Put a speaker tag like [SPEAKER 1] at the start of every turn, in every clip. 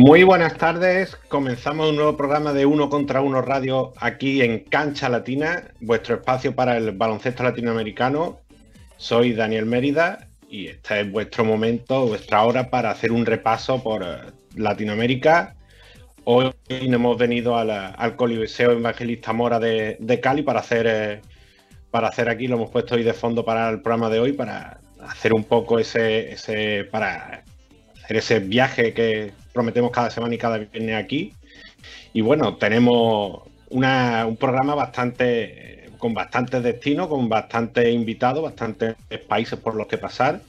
[SPEAKER 1] Muy buenas tardes, comenzamos un nuevo programa de Uno contra Uno Radio aquí en Cancha Latina, vuestro espacio para el baloncesto latinoamericano. Soy Daniel Mérida y este es vuestro momento, vuestra hora para hacer un repaso por eh, Latinoamérica. Hoy hemos venido al Coliseo Evangelista Mora de, Cali para hacer, eh, para hacer aquí, lo hemos puesto hoy de fondo para el programa de hoy, para hacer un poco ese, ese para hacer ese viaje que prometemos cada semana y cada viernes aquí. Y bueno, tenemos un programa bastante con bastantes destinos, con bastantes invitados, bastantes países por los que pasar.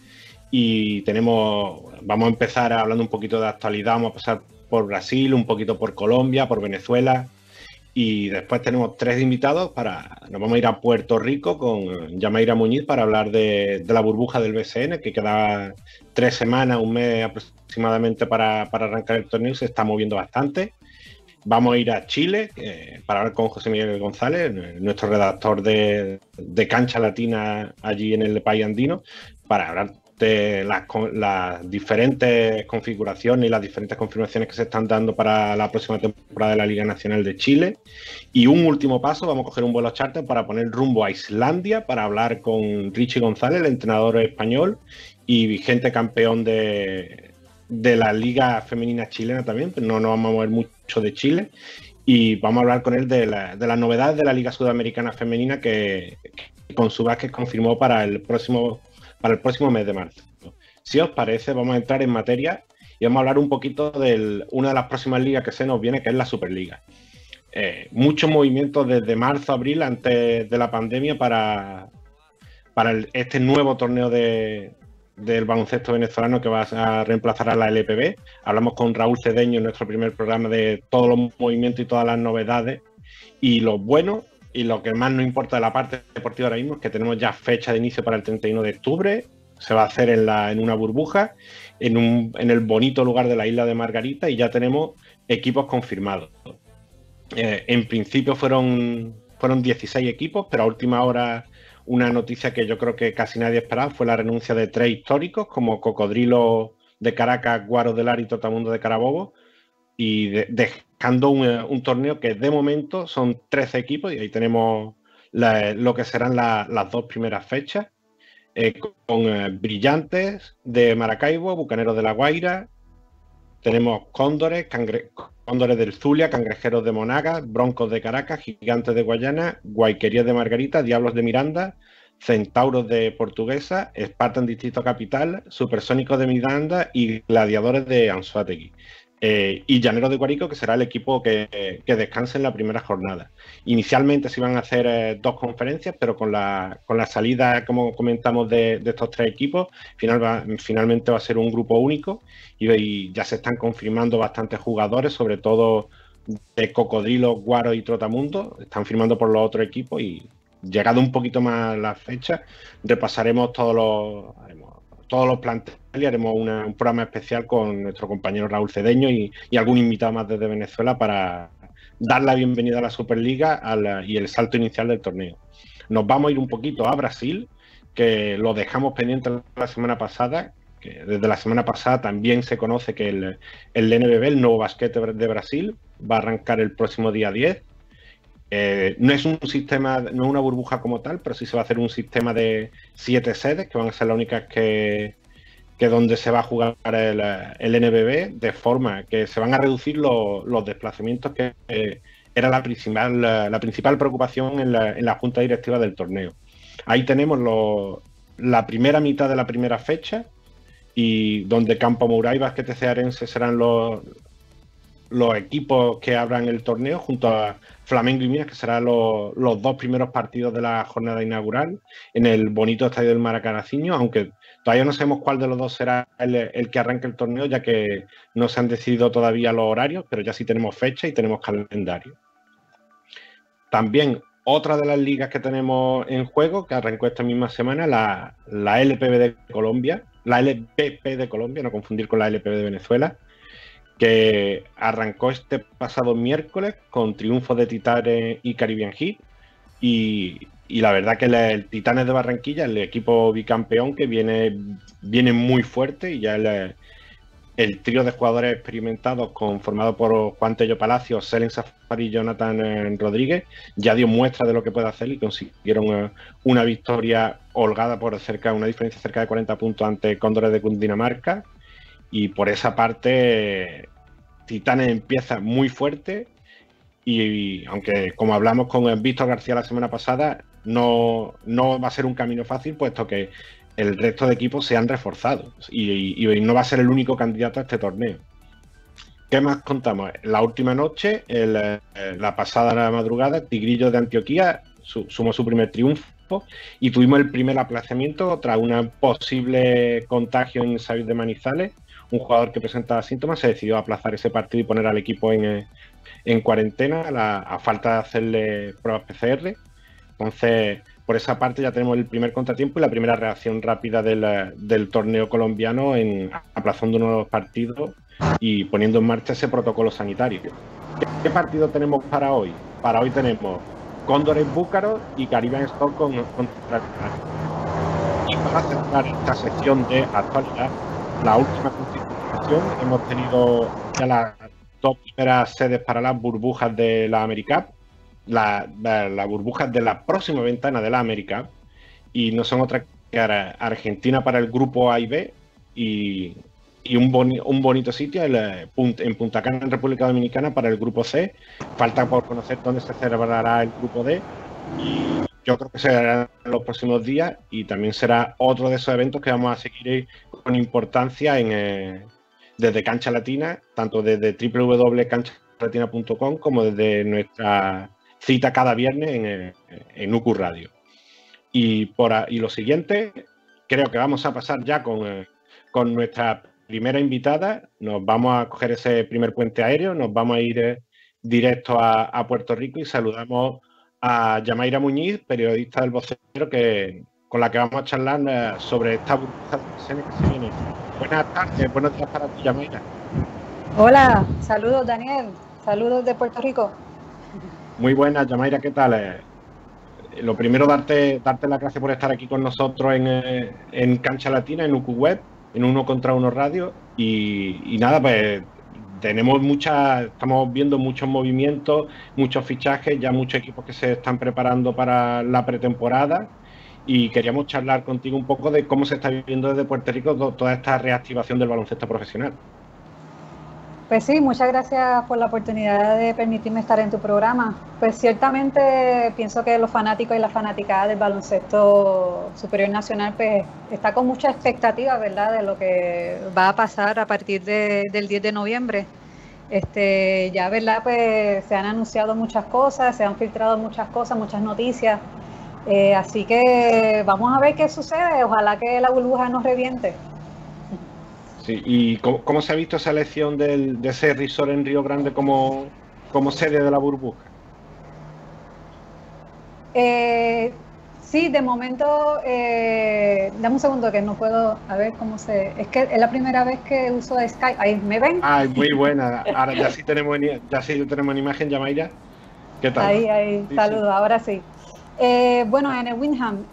[SPEAKER 1] Y tenemos, vamos a empezar hablando un poquito de actualidad, vamos a pasar por Brasil, un poquito por Colombia, por Venezuela. Y después tenemos tres invitados para. Nos vamos a ir a Puerto Rico con Yamaira Muñiz para hablar de, la burbuja del BCN, que queda tres semanas, un mes aproximadamente para, arrancar el torneo, se está moviendo bastante. Vamos a ir a Chile para hablar con José Miguel González, nuestro redactor de, Cancha Latina allí en el país andino, para hablar de las, diferentes configuraciones y las diferentes confirmaciones que se están dando para la próxima temporada de la Liga Nacional de Chile. Y un último paso, vamos a coger un vuelo charter para poner rumbo a Islandia para hablar con Richie González, el entrenador español y vigente campeón de, de la liga femenina chilena también, pero no nos vamos a mover mucho de Chile. Y vamos a hablar con él de, la, de las novedades de la Liga Sudamericana Femenina que, con su básquet confirmó para el próximo para el próximo mes de marzo. Si os parece, vamos a entrar en materia y vamos a hablar un poquito de una de las próximas ligas que se nos viene, que es la Superliga. Eh, muchos movimientos desde marzo, abril, antes de la pandemia, para, para este nuevo torneo de, del baloncesto venezolano que va a reemplazar a la LPB. Hablamos con Raúl Cedeño en nuestro primer programa de todos los movimientos y todas las novedades. Y lo bueno y lo que más nos importa de la parte deportiva ahora mismo es que tenemos ya fecha de inicio para el 31 de octubre. Se va a hacer en, una burbuja, en, el bonito lugar de la isla de Margarita, y ya tenemos equipos confirmados. Eh, en principio fueron, fueron 16 equipos, pero a última hora una noticia que yo creo que casi nadie esperaba fue la renuncia de tres históricos como Cocodrilo de Caracas, Guaro del Ar y Totamundo de Carabobo, y dejando un, torneo que de momento son 13 equipos, y ahí tenemos lo que serán las dos primeras fechas, eh, con eh, Brillantes de Maracaibo, Bucaneros de la Guaira, tenemos Cóndores, Cóndores del Zulia, Cangrejeros de Monaga, Broncos de Caracas, Gigantes de Guayana, Guayquerías de Margarita, Diablos de Miranda, Centauros de Portuguesa, Spartan Distrito Capital, Supersónicos de Miranda y Gladiadores de Anzuategui. Eh, y Llanero de Guarico, que será el equipo que, que, descanse en la primera jornada. Inicialmente se iban a hacer eh, dos conferencias, pero con la, con la salida, como comentamos, de, estos tres equipos, finalmente va a ser un grupo único y, ya se están confirmando bastantes jugadores, sobre todo de Cocodrilo, Guaro y Trotamundo, están firmando por los otros equipos y llegado un poquito más la fecha, repasaremos todos los todos los planteles y haremos un programa especial con nuestro compañero Raúl Cedeño y, algún invitado más desde Venezuela para dar la bienvenida a la Superliga y el salto inicial del torneo. Nos vamos a ir un poquito a Brasil, que lo dejamos pendiente la semana pasada, desde la semana pasada también se conoce que el, el NBB, el nuevo basquete de Brasil, va a arrancar el próximo día 10. Eh, no es un sistema, no es una burbuja como tal, pero sí se va a hacer un sistema de siete sedes, que van a ser las únicas que, que donde se va a jugar el, el NBB, de forma que se van a reducir los desplazamientos que era la principal, la, principal preocupación en la, en la, junta directiva del torneo. Ahí tenemos la primera mitad de la primera fecha y donde Campo Mouray y Basquete Cearense serán los, los equipos que abran el torneo junto a Flamengo y Minas, que serán los, los, dos primeros partidos de la jornada inaugural en el bonito estadio del Maracanaciño, aunque Todavía no sabemos cuál de los dos será el, que arranque el torneo, ya que no se han decidido todavía los horarios, pero ya sí tenemos fecha y tenemos calendario. También otra de las ligas que tenemos en juego, que arrancó esta misma semana, la, la LPB de Colombia, la LPP de Colombia, no confundir con la LPB de Venezuela, que arrancó este pasado miércoles con triunfo de Titanes y Caribbean Heat. Y y la verdad que el, Titanes de Barranquilla, el equipo bicampeón que viene, viene muy fuerte y ya el, trío de jugadores experimentados conformado por Juan Tello Palacios, Selen Safari y Jonathan eh, Rodríguez ya dio muestra de lo que puede hacer y consiguieron eh, una victoria holgada por cerca, una diferencia cerca de 40 puntos ante Cóndores de Cundinamarca. Y por esa parte Titanes empieza muy fuerte y, aunque como hablamos con Víctor García la semana pasada no, no va a ser un camino fácil puesto que el resto de equipos se han reforzado y, no va a ser el único candidato a este torneo. ¿Qué más contamos? La última noche, eh, la pasada madrugada, Tigrillo de Antioquía sumó su primer triunfo y tuvimos el primer aplazamiento tras un posible contagio en Sabios de Manizales. Un jugador que presentaba síntomas se decidió aplazar ese partido y poner al equipo en, eh, cuarentena a falta de hacerle pruebas PCR. Entonces, por esa parte ya tenemos el primer contratiempo y la primera reacción rápida del, torneo colombiano en aplazando uno de los partidos y poniendo en marcha ese protocolo sanitario. ¿Qué, partido tenemos para hoy? Para hoy tenemos Cóndores Búcaro y Caribbean Stock con, contra Y para cerrar esta sección de actualidad, la última constitución, hemos tenido ya las dos primeras sedes para las burbujas de la AmeriCup la, la, burbuja de la próxima ventana de la América y no son otra que Argentina para el grupo A y B y, un, un, bonito sitio en, en, Punta Cana, en República Dominicana, para el grupo C. Falta por conocer dónde se celebrará el grupo D y yo creo que será en los próximos días y también será otro de esos eventos que vamos a seguir con importancia en, eh, desde Cancha Latina, tanto desde www.canchalatina.com como desde nuestra cita cada viernes en, en UQ Radio. Y, por, y lo siguiente, creo que vamos a pasar ya con, eh, con nuestra primera invitada. Nos vamos a coger ese primer puente aéreo, nos vamos a ir eh, directo a, Puerto Rico y saludamos a Yamaira Muñiz, periodista del vocero, que, con la que vamos a charlar eh, sobre esta burbuja que se viene. Buenas tardes, buenos días para ti, Yamaira.
[SPEAKER 2] Hola, saludos Daniel, saludos de Puerto Rico.
[SPEAKER 1] Muy buenas, Yamaira, ¿qué tal? Eh, lo primero, darte, darte las gracias por estar aquí con nosotros en, eh, en Cancha Latina, en UQ Web, en Uno contra Uno Radio. Y, nada, pues tenemos muchas, estamos viendo muchos movimientos, muchos fichajes, ya muchos equipos que se están preparando para la pretemporada. Y queríamos charlar contigo un poco de cómo se está viviendo desde Puerto Rico toda esta reactivación del baloncesto profesional.
[SPEAKER 2] Pues sí, muchas gracias por la oportunidad de permitirme estar en tu programa. Pues ciertamente pienso que los fanáticos y las fanaticadas del baloncesto superior nacional pues está con mucha expectativa, ¿verdad?, de lo que va a pasar a partir del 10 de noviembre. Este, ya, ¿verdad?, pues se han anunciado muchas cosas, se han filtrado muchas cosas, muchas noticias. Eh, así que vamos a ver qué sucede. Ojalá que la burbuja no reviente.
[SPEAKER 1] ¿Y cómo, se ha visto esa elección del, de ese resort en Río Grande como, como sede de la burbuja?
[SPEAKER 2] Eh, sí, de momento, eh, dame un segundo que no puedo, a ver cómo se... Es que es la primera vez que uso Skype. Ahí, ¿me ven?
[SPEAKER 1] Ay, muy buena. Ahora ya sí tenemos, ya sí tenemos una imagen, Yamaira.
[SPEAKER 2] ¿Qué tal? Ahí, ahí, saludos, ahora sí. Eh, bueno, en el Windham,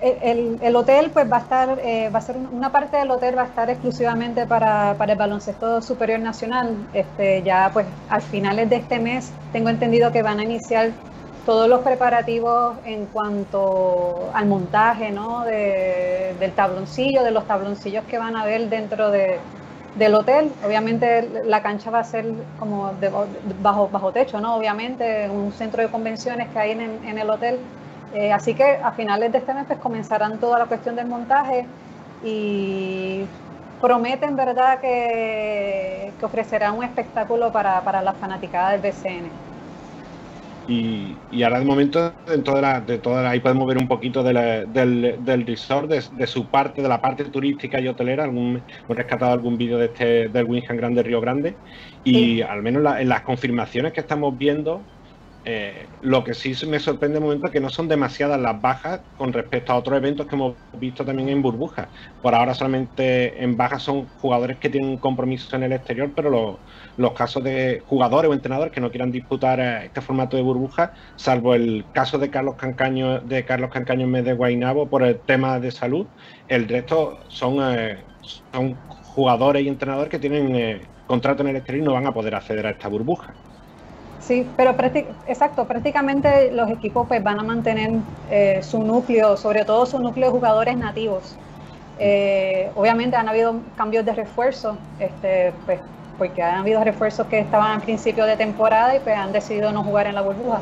[SPEAKER 2] el, hotel pues va a estar, eh, va a ser una parte del hotel va a estar exclusivamente para, el baloncesto superior nacional. Este, ya pues al finales de este mes tengo entendido que van a iniciar todos los preparativos en cuanto al montaje ¿no? del tabloncillo, de los tabloncillos que van a ver dentro del hotel. Obviamente la cancha va a ser como bajo, bajo techo, ¿no? Obviamente un centro de convenciones que hay en, en el hotel eh, así que a finales de este mes pues, comenzarán toda la cuestión del montaje y prometen, ¿verdad?, que, que ofrecerá un espectáculo para, para la fanaticada del BCN.
[SPEAKER 1] Y, y, ahora de momento, dentro de, la, de toda ahí podemos ver un poquito del, del, resort, de, su parte, de la parte turística y hotelera. Algún, hemos rescatado algún vídeo de este, del Winham Grande Río Grande. Y al menos en las confirmaciones que estamos viendo, Eh, lo que sí me sorprende de momento es que no son demasiadas las bajas con respecto a otros eventos que hemos visto también en burbujas. Por ahora solamente en bajas son jugadores que tienen compromisos en el exterior, pero los casos de jugadores o entrenadores que no quieran disputar eh, este formato de burbuja, salvo el caso de Carlos Cancaño de Carlos Cancaño en vez de Guainabo por el tema de salud, el resto son, eh, jugadores y entrenadores que tienen contrato en el exterior y no van a poder acceder a esta burbuja.
[SPEAKER 2] Sí, pero exacto, prácticamente los equipos pues, van a mantener eh, su núcleo, sobre todo su núcleo de jugadores nativos. Eh, obviamente han habido cambios de refuerzo, este, pues, porque han habido refuerzos que estaban al principio de temporada y pues, han decidido no jugar en la burbuja.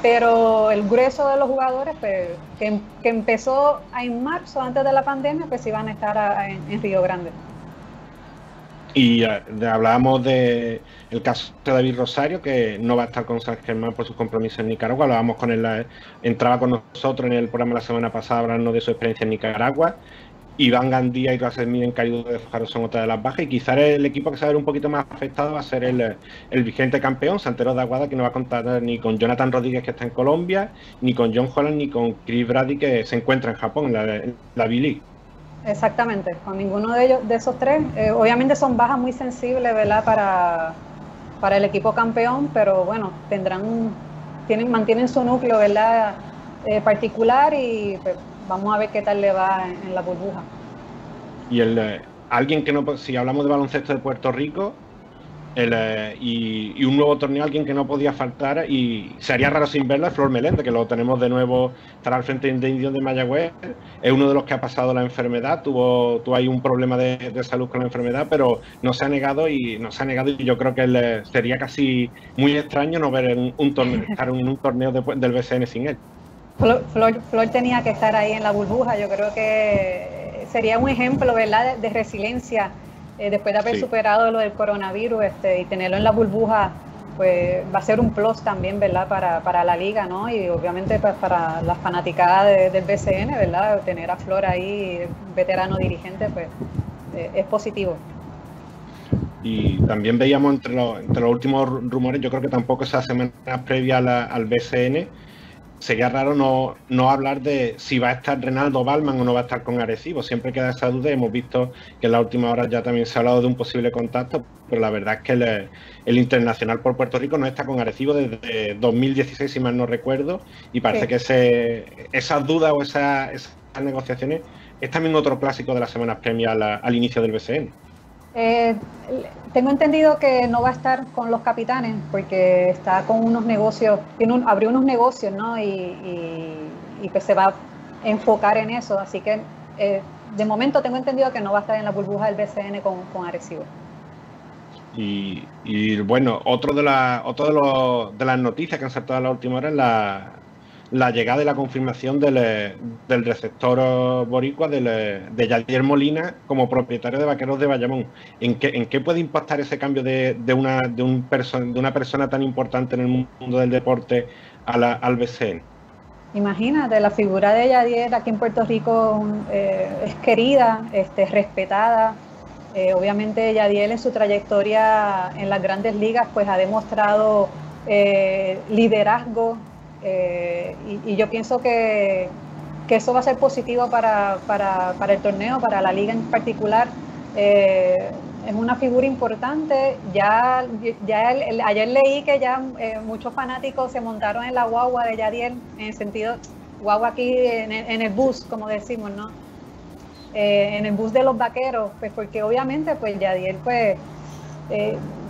[SPEAKER 2] Pero el grueso de los jugadores pues, que, empezó en marzo, antes de la pandemia, pues iban a estar en Río Grande.
[SPEAKER 1] Y eh, hablábamos del el caso de David Rosario, que no va a estar con San Germán por sus compromisos en Nicaragua. Hablábamos con él, eh, entraba con nosotros en el programa la semana pasada hablando de su experiencia en Nicaragua. Iván Gandía y Rasemir en Cayudo de Fajaro son otra de las bajas. Y quizás el equipo que se va a ver un poquito más afectado va a ser el, el vigente campeón, Santero de Aguada, que no va a contar ni con Jonathan Rodríguez, que está en Colombia, ni con John Holland, ni con Chris Brady, que se encuentra en Japón, en la, en la
[SPEAKER 2] Exactamente, con ninguno de ellos, de esos tres. Eh, obviamente son bajas muy sensibles, ¿verdad? Para, para el equipo campeón, pero bueno, tendrán, tienen, mantienen su núcleo, ¿verdad? Eh, particular y pues, vamos a ver qué tal le va en, la burbuja.
[SPEAKER 1] Y el alguien que no, si hablamos de baloncesto de Puerto Rico, eh, y, un nuevo torneo, alguien que no podía faltar y sería raro sin verlo, es Flor Melende, que lo tenemos de nuevo, estará al frente de Indios de Mayagüez, es uno de los que ha pasado la enfermedad, tuvo, tuvo ahí un problema de, salud con la enfermedad, pero no se ha negado y no se ha negado y yo creo que sería casi muy extraño no ver en un torneo, estar en un torneo del BCN sin él.
[SPEAKER 2] Flor, Flor, tenía que estar ahí en la burbuja, yo creo que sería un ejemplo ¿verdad? de resiliencia eh, después de haber superado lo del coronavirus este, y tenerlo en la burbuja, pues va a ser un plus también, ¿verdad? Para, para la liga, ¿no? Y obviamente pues, para las fanaticadas del BCN, ¿verdad? Tener a Flor ahí, veterano dirigente, pues eh, es positivo.
[SPEAKER 1] Y también veíamos entre los, entre los últimos rumores, yo creo que tampoco esas semanas previas al BCN, sería raro no, no, hablar de si va a estar Renaldo Balman o no va a estar con Arecibo. Siempre queda esa duda. Hemos visto que en la última hora ya también se ha hablado de un posible contacto, pero la verdad es que el, internacional por Puerto Rico no está con Arecibo desde 2016, si mal no recuerdo, y parece que ese, esas dudas o esas negociaciones es también otro clásico de las semanas premias al inicio del BCN.
[SPEAKER 2] Eh, tengo entendido que no va a estar con los capitanes porque está con unos negocios, tiene abrió unos negocios, ¿no? Y, y, pues se va a enfocar en eso. Así que eh, de momento tengo entendido que no va a estar en la burbuja del BCN con, con
[SPEAKER 1] y, bueno, otro de, la, otro de, los, de las noticias que han saltado a la última hora es la, la llegada y la confirmación del, eh, receptor boricua de Yadier Molina como propietario de Vaqueros de Bayamón. ¿En qué, en qué puede impactar ese cambio de, una, de, un de una persona tan importante en el mundo del deporte a la, al BCN?
[SPEAKER 2] Imagínate, la figura de Yadier aquí en Puerto Rico eh, es querida, este, respetada. Eh, obviamente Yadier en su trayectoria en las grandes ligas pues ha demostrado liderazgo eh, y, yo pienso que, eso va a ser positivo para, el torneo, para la liga en particular. Eh, es una figura importante. Ya, ya ayer leí que ya eh, muchos fanáticos se montaron en la guagua de Yadiel, en el sentido, guagua aquí en el, bus, como decimos, ¿no? en el bus de los vaqueros, pues porque obviamente pues Yadiel pues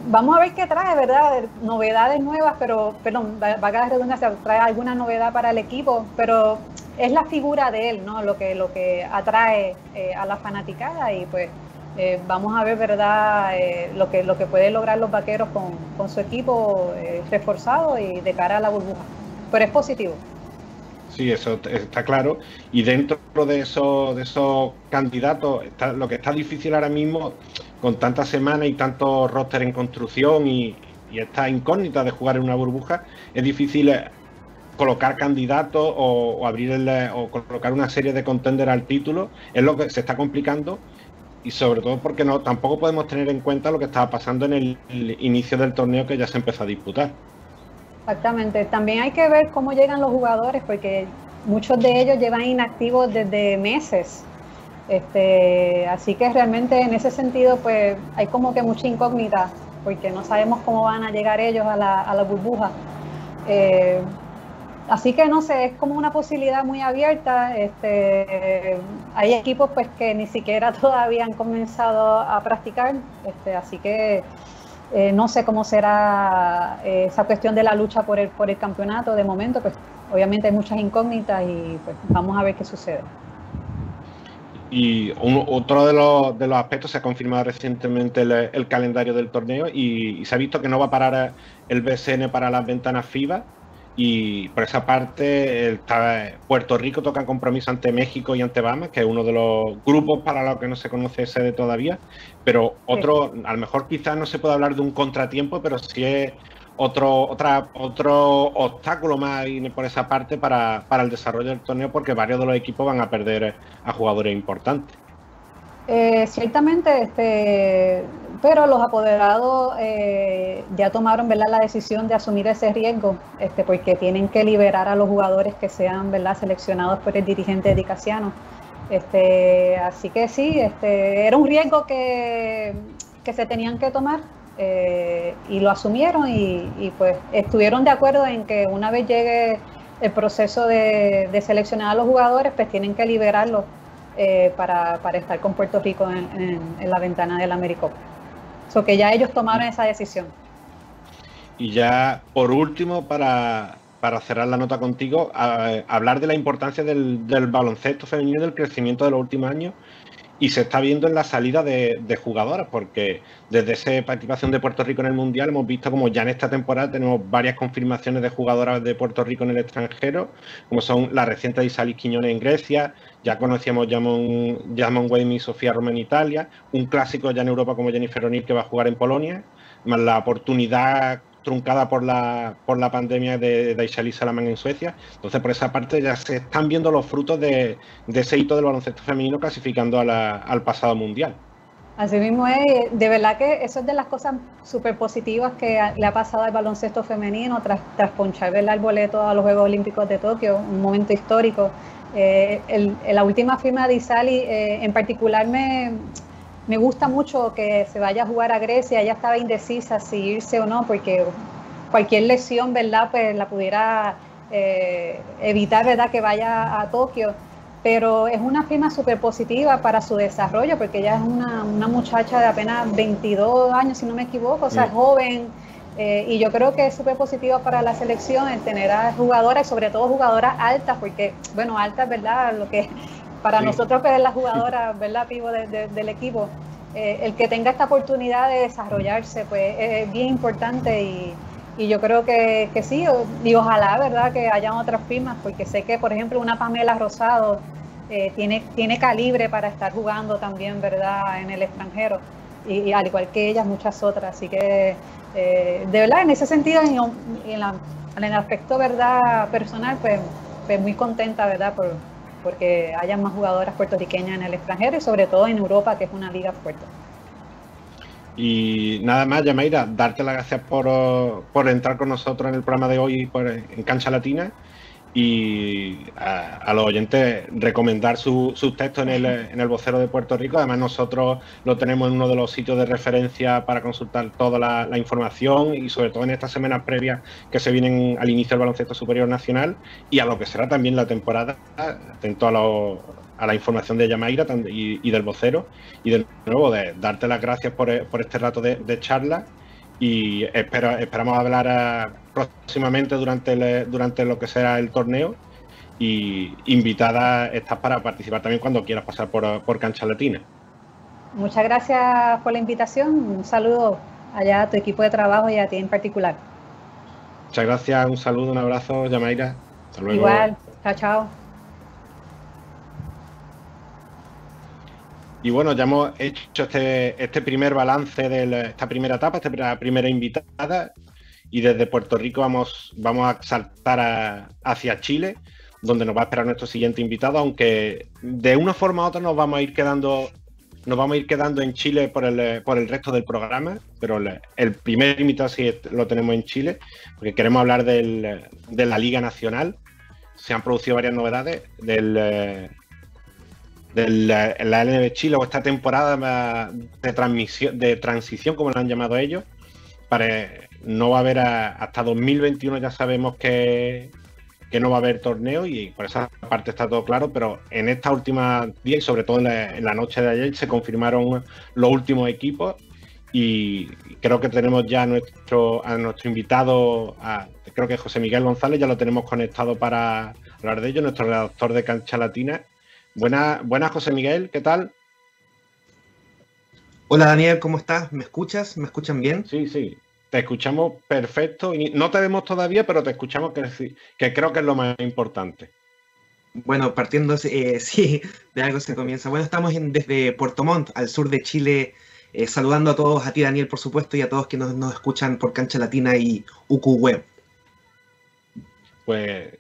[SPEAKER 2] vamos a ver qué trae, ¿verdad? Novedades nuevas, pero, perdón, va, a redundancia, trae alguna novedad para el equipo, pero es la figura de él, ¿no? Lo que, lo que atrae eh, a la fanaticada y pues eh, vamos a ver, ¿verdad? Eh, lo, que, lo que puede lograr los vaqueros con, su equipo reforzado y de cara a la burbuja. Pero es positivo.
[SPEAKER 1] Sí, eso está claro. Y dentro de esos, de esos candidatos, lo que está difícil ahora mismo con tantas semanas y tantos roster en construcción y, esta incógnita de jugar en una burbuja, es difícil eh, colocar candidatos o, abrir eh, o colocar una serie de contender al título. Es lo que se está complicando y sobre todo porque no tampoco podemos tener en cuenta lo que estaba pasando en el, inicio del torneo que ya se empezó a disputar.
[SPEAKER 2] Exactamente. También hay que ver cómo llegan los jugadores, porque muchos de ellos llevan inactivos desde meses. Este, así que realmente en ese sentido, pues hay como que mucha incógnita, porque no sabemos cómo van a llegar ellos a la, a la burbuja. Eh, así que no sé, es como una posibilidad muy abierta. Este, hay equipos pues que ni siquiera todavía han comenzado a practicar, este, así que eh, no sé cómo será eh, esa cuestión de la lucha por el, por el campeonato. De momento, pues obviamente hay muchas incógnitas y pues vamos a ver qué sucede.
[SPEAKER 1] Y otro de los, de los, aspectos, se ha confirmado recientemente el, calendario del torneo y, se ha visto que no va a parar el BSN para las ventanas FIBA. Y por esa parte, Puerto Rico toca compromiso ante México y ante Bahamas, que es uno de los grupos para los que no se conoce sede todavía. Pero otro, a lo mejor quizás no se puede hablar de un contratiempo, pero sí es otro, otra, otro obstáculo más por esa parte para, el desarrollo del torneo porque varios de los equipos van a perder a jugadores importantes.
[SPEAKER 2] Eh, ciertamente, este, pero los apoderados eh, ya tomaron ¿verdad? la decisión de asumir ese riesgo, este, porque tienen que liberar a los jugadores que sean ¿verdad? seleccionados por el dirigente Dicasiano. Este, así que sí, este, era un riesgo que, que se tenían que tomar eh, y lo asumieron y, pues estuvieron de acuerdo en que una vez llegue el proceso de, seleccionar a los jugadores, pues tienen que liberarlos eh, para, estar con Puerto Rico en, la ventana del Américo. So que ya ellos tomaron esa decisión.
[SPEAKER 1] Y ya por último, para, cerrar la nota contigo, hablar de la importancia del, baloncesto femenino, del crecimiento de los últimos años y se está viendo en la salida de, jugadoras, porque desde esa participación de Puerto Rico en el Mundial hemos visto como ya en esta temporada tenemos varias confirmaciones de jugadoras de Puerto Rico en el extranjero, como son la reciente Isalis Quiñones en Grecia, ya conocíamos Jamon, Jamon Wayne y Sofía Roma en Italia, un clásico ya en Europa como Jennifer O'Neill que va a jugar en Polonia, más la oportunidad truncada por la, por la pandemia de Daishali Salaman en Suecia. Entonces, por esa parte ya se están viendo los frutos de, ese hito del baloncesto femenino clasificando al pasado mundial.
[SPEAKER 2] Así mismo es, de verdad que eso es de las cosas súper positivas que le ha pasado al baloncesto femenino tras, tras ponchar el boleto a los Juegos Olímpicos de Tokio, un momento histórico. Eh, la última firma de Isali eh, en particular me, me gusta mucho que se vaya a jugar a Grecia, ella estaba indecisa si irse o no, porque cualquier lesión, ¿verdad? Pues la pudiera eh, evitar, ¿verdad? Que vaya a Tokio. Pero es una firma súper positiva para su desarrollo, porque ella es una, muchacha de apenas 22 años, si no me equivoco, o sea, joven. Eh, y yo creo que es súper positivo para la selección el tener a jugadoras, sobre todo jugadoras altas, porque, bueno, altas, ¿verdad? Lo que para nosotros que es la jugadora, ¿verdad, Pivo, del equipo, eh, el que tenga esta oportunidad de desarrollarse, pues es bien importante y, yo creo que, sí, y ojalá, ¿verdad?, que hayan otras firmas, porque sé que, por ejemplo, una Pamela Rosado eh, tiene, tiene calibre para estar jugando también, ¿verdad?, en el extranjero, y, al igual que ellas, muchas otras. Así que, eh, de verdad, en ese sentido, en, en, el aspecto, ¿verdad?, personal, pues, pues muy contenta, ¿verdad?, por porque haya más jugadoras puertorriqueñas en el extranjero y sobre todo en Europa, que es una liga fuerte.
[SPEAKER 1] Y nada más, Yamaira, darte las gracias por, entrar con nosotros en el programa de hoy en Cancha Latina y a, los oyentes recomendar sus textos en el, en el, vocero de Puerto Rico. Además, nosotros lo tenemos en uno de los sitios de referencia para consultar toda la, información y sobre todo en estas semanas previas que se vienen al inicio del baloncesto superior nacional y a lo que será también la temporada, atento a, la información de Yamaira y, del vocero. Y de nuevo, de darte las gracias por, este rato de charla y esperamos hablar eh, próximamente durante, durante lo que sea el torneo y invitada estás para participar también cuando quieras pasar por, por Cancha Latina.
[SPEAKER 2] Muchas gracias por la invitación. Un saludo allá a tu equipo de trabajo y a ti en particular.
[SPEAKER 1] Muchas gracias, un saludo, un abrazo, Yamaira.
[SPEAKER 2] Hasta luego. Igual, chao, chao.
[SPEAKER 1] Y bueno, ya hemos hecho este, este primer balance de esta primera etapa, esta primera invitada, y desde Puerto Rico vamos, vamos a saltar hacia Chile, donde nos va a esperar nuestro siguiente invitado, aunque de una forma u otra nos vamos a ir quedando nos vamos a ir quedando en Chile por el, por el resto del programa, pero el primer invitado sí lo tenemos en Chile, porque queremos hablar de la Liga Nacional. Se han producido varias novedades del, de la LNB Chile o esta temporada de transmisión, de transición, como lo han llamado ellos. Para, no va a haber hasta 2021 ya sabemos que, que no va a haber torneo y por esa parte está todo claro, pero en esta última día y sobre todo en la, noche de ayer se confirmaron los últimos equipos y creo que tenemos ya a nuestro, a nuestro invitado, creo que José Miguel González, ya lo tenemos conectado para hablar de ello, nuestro redactor de Cancha Latina. Buenas, buenas José Miguel, ¿qué tal?
[SPEAKER 3] Hola Daniel, ¿cómo estás? ¿Me escuchas? ¿Me escuchan bien?
[SPEAKER 1] Sí, sí, te escuchamos perfecto. No te vemos todavía, pero te escuchamos que, que creo que es lo más importante.
[SPEAKER 3] Bueno, partiendo, eh, sí, de algo se comienza. Bueno, estamos desde Puerto Montt, al sur de Chile, eh, saludando a todos, a ti Daniel, por supuesto, y a todos que nos, escuchan por Cancha Latina y UQ Web.
[SPEAKER 1] Pues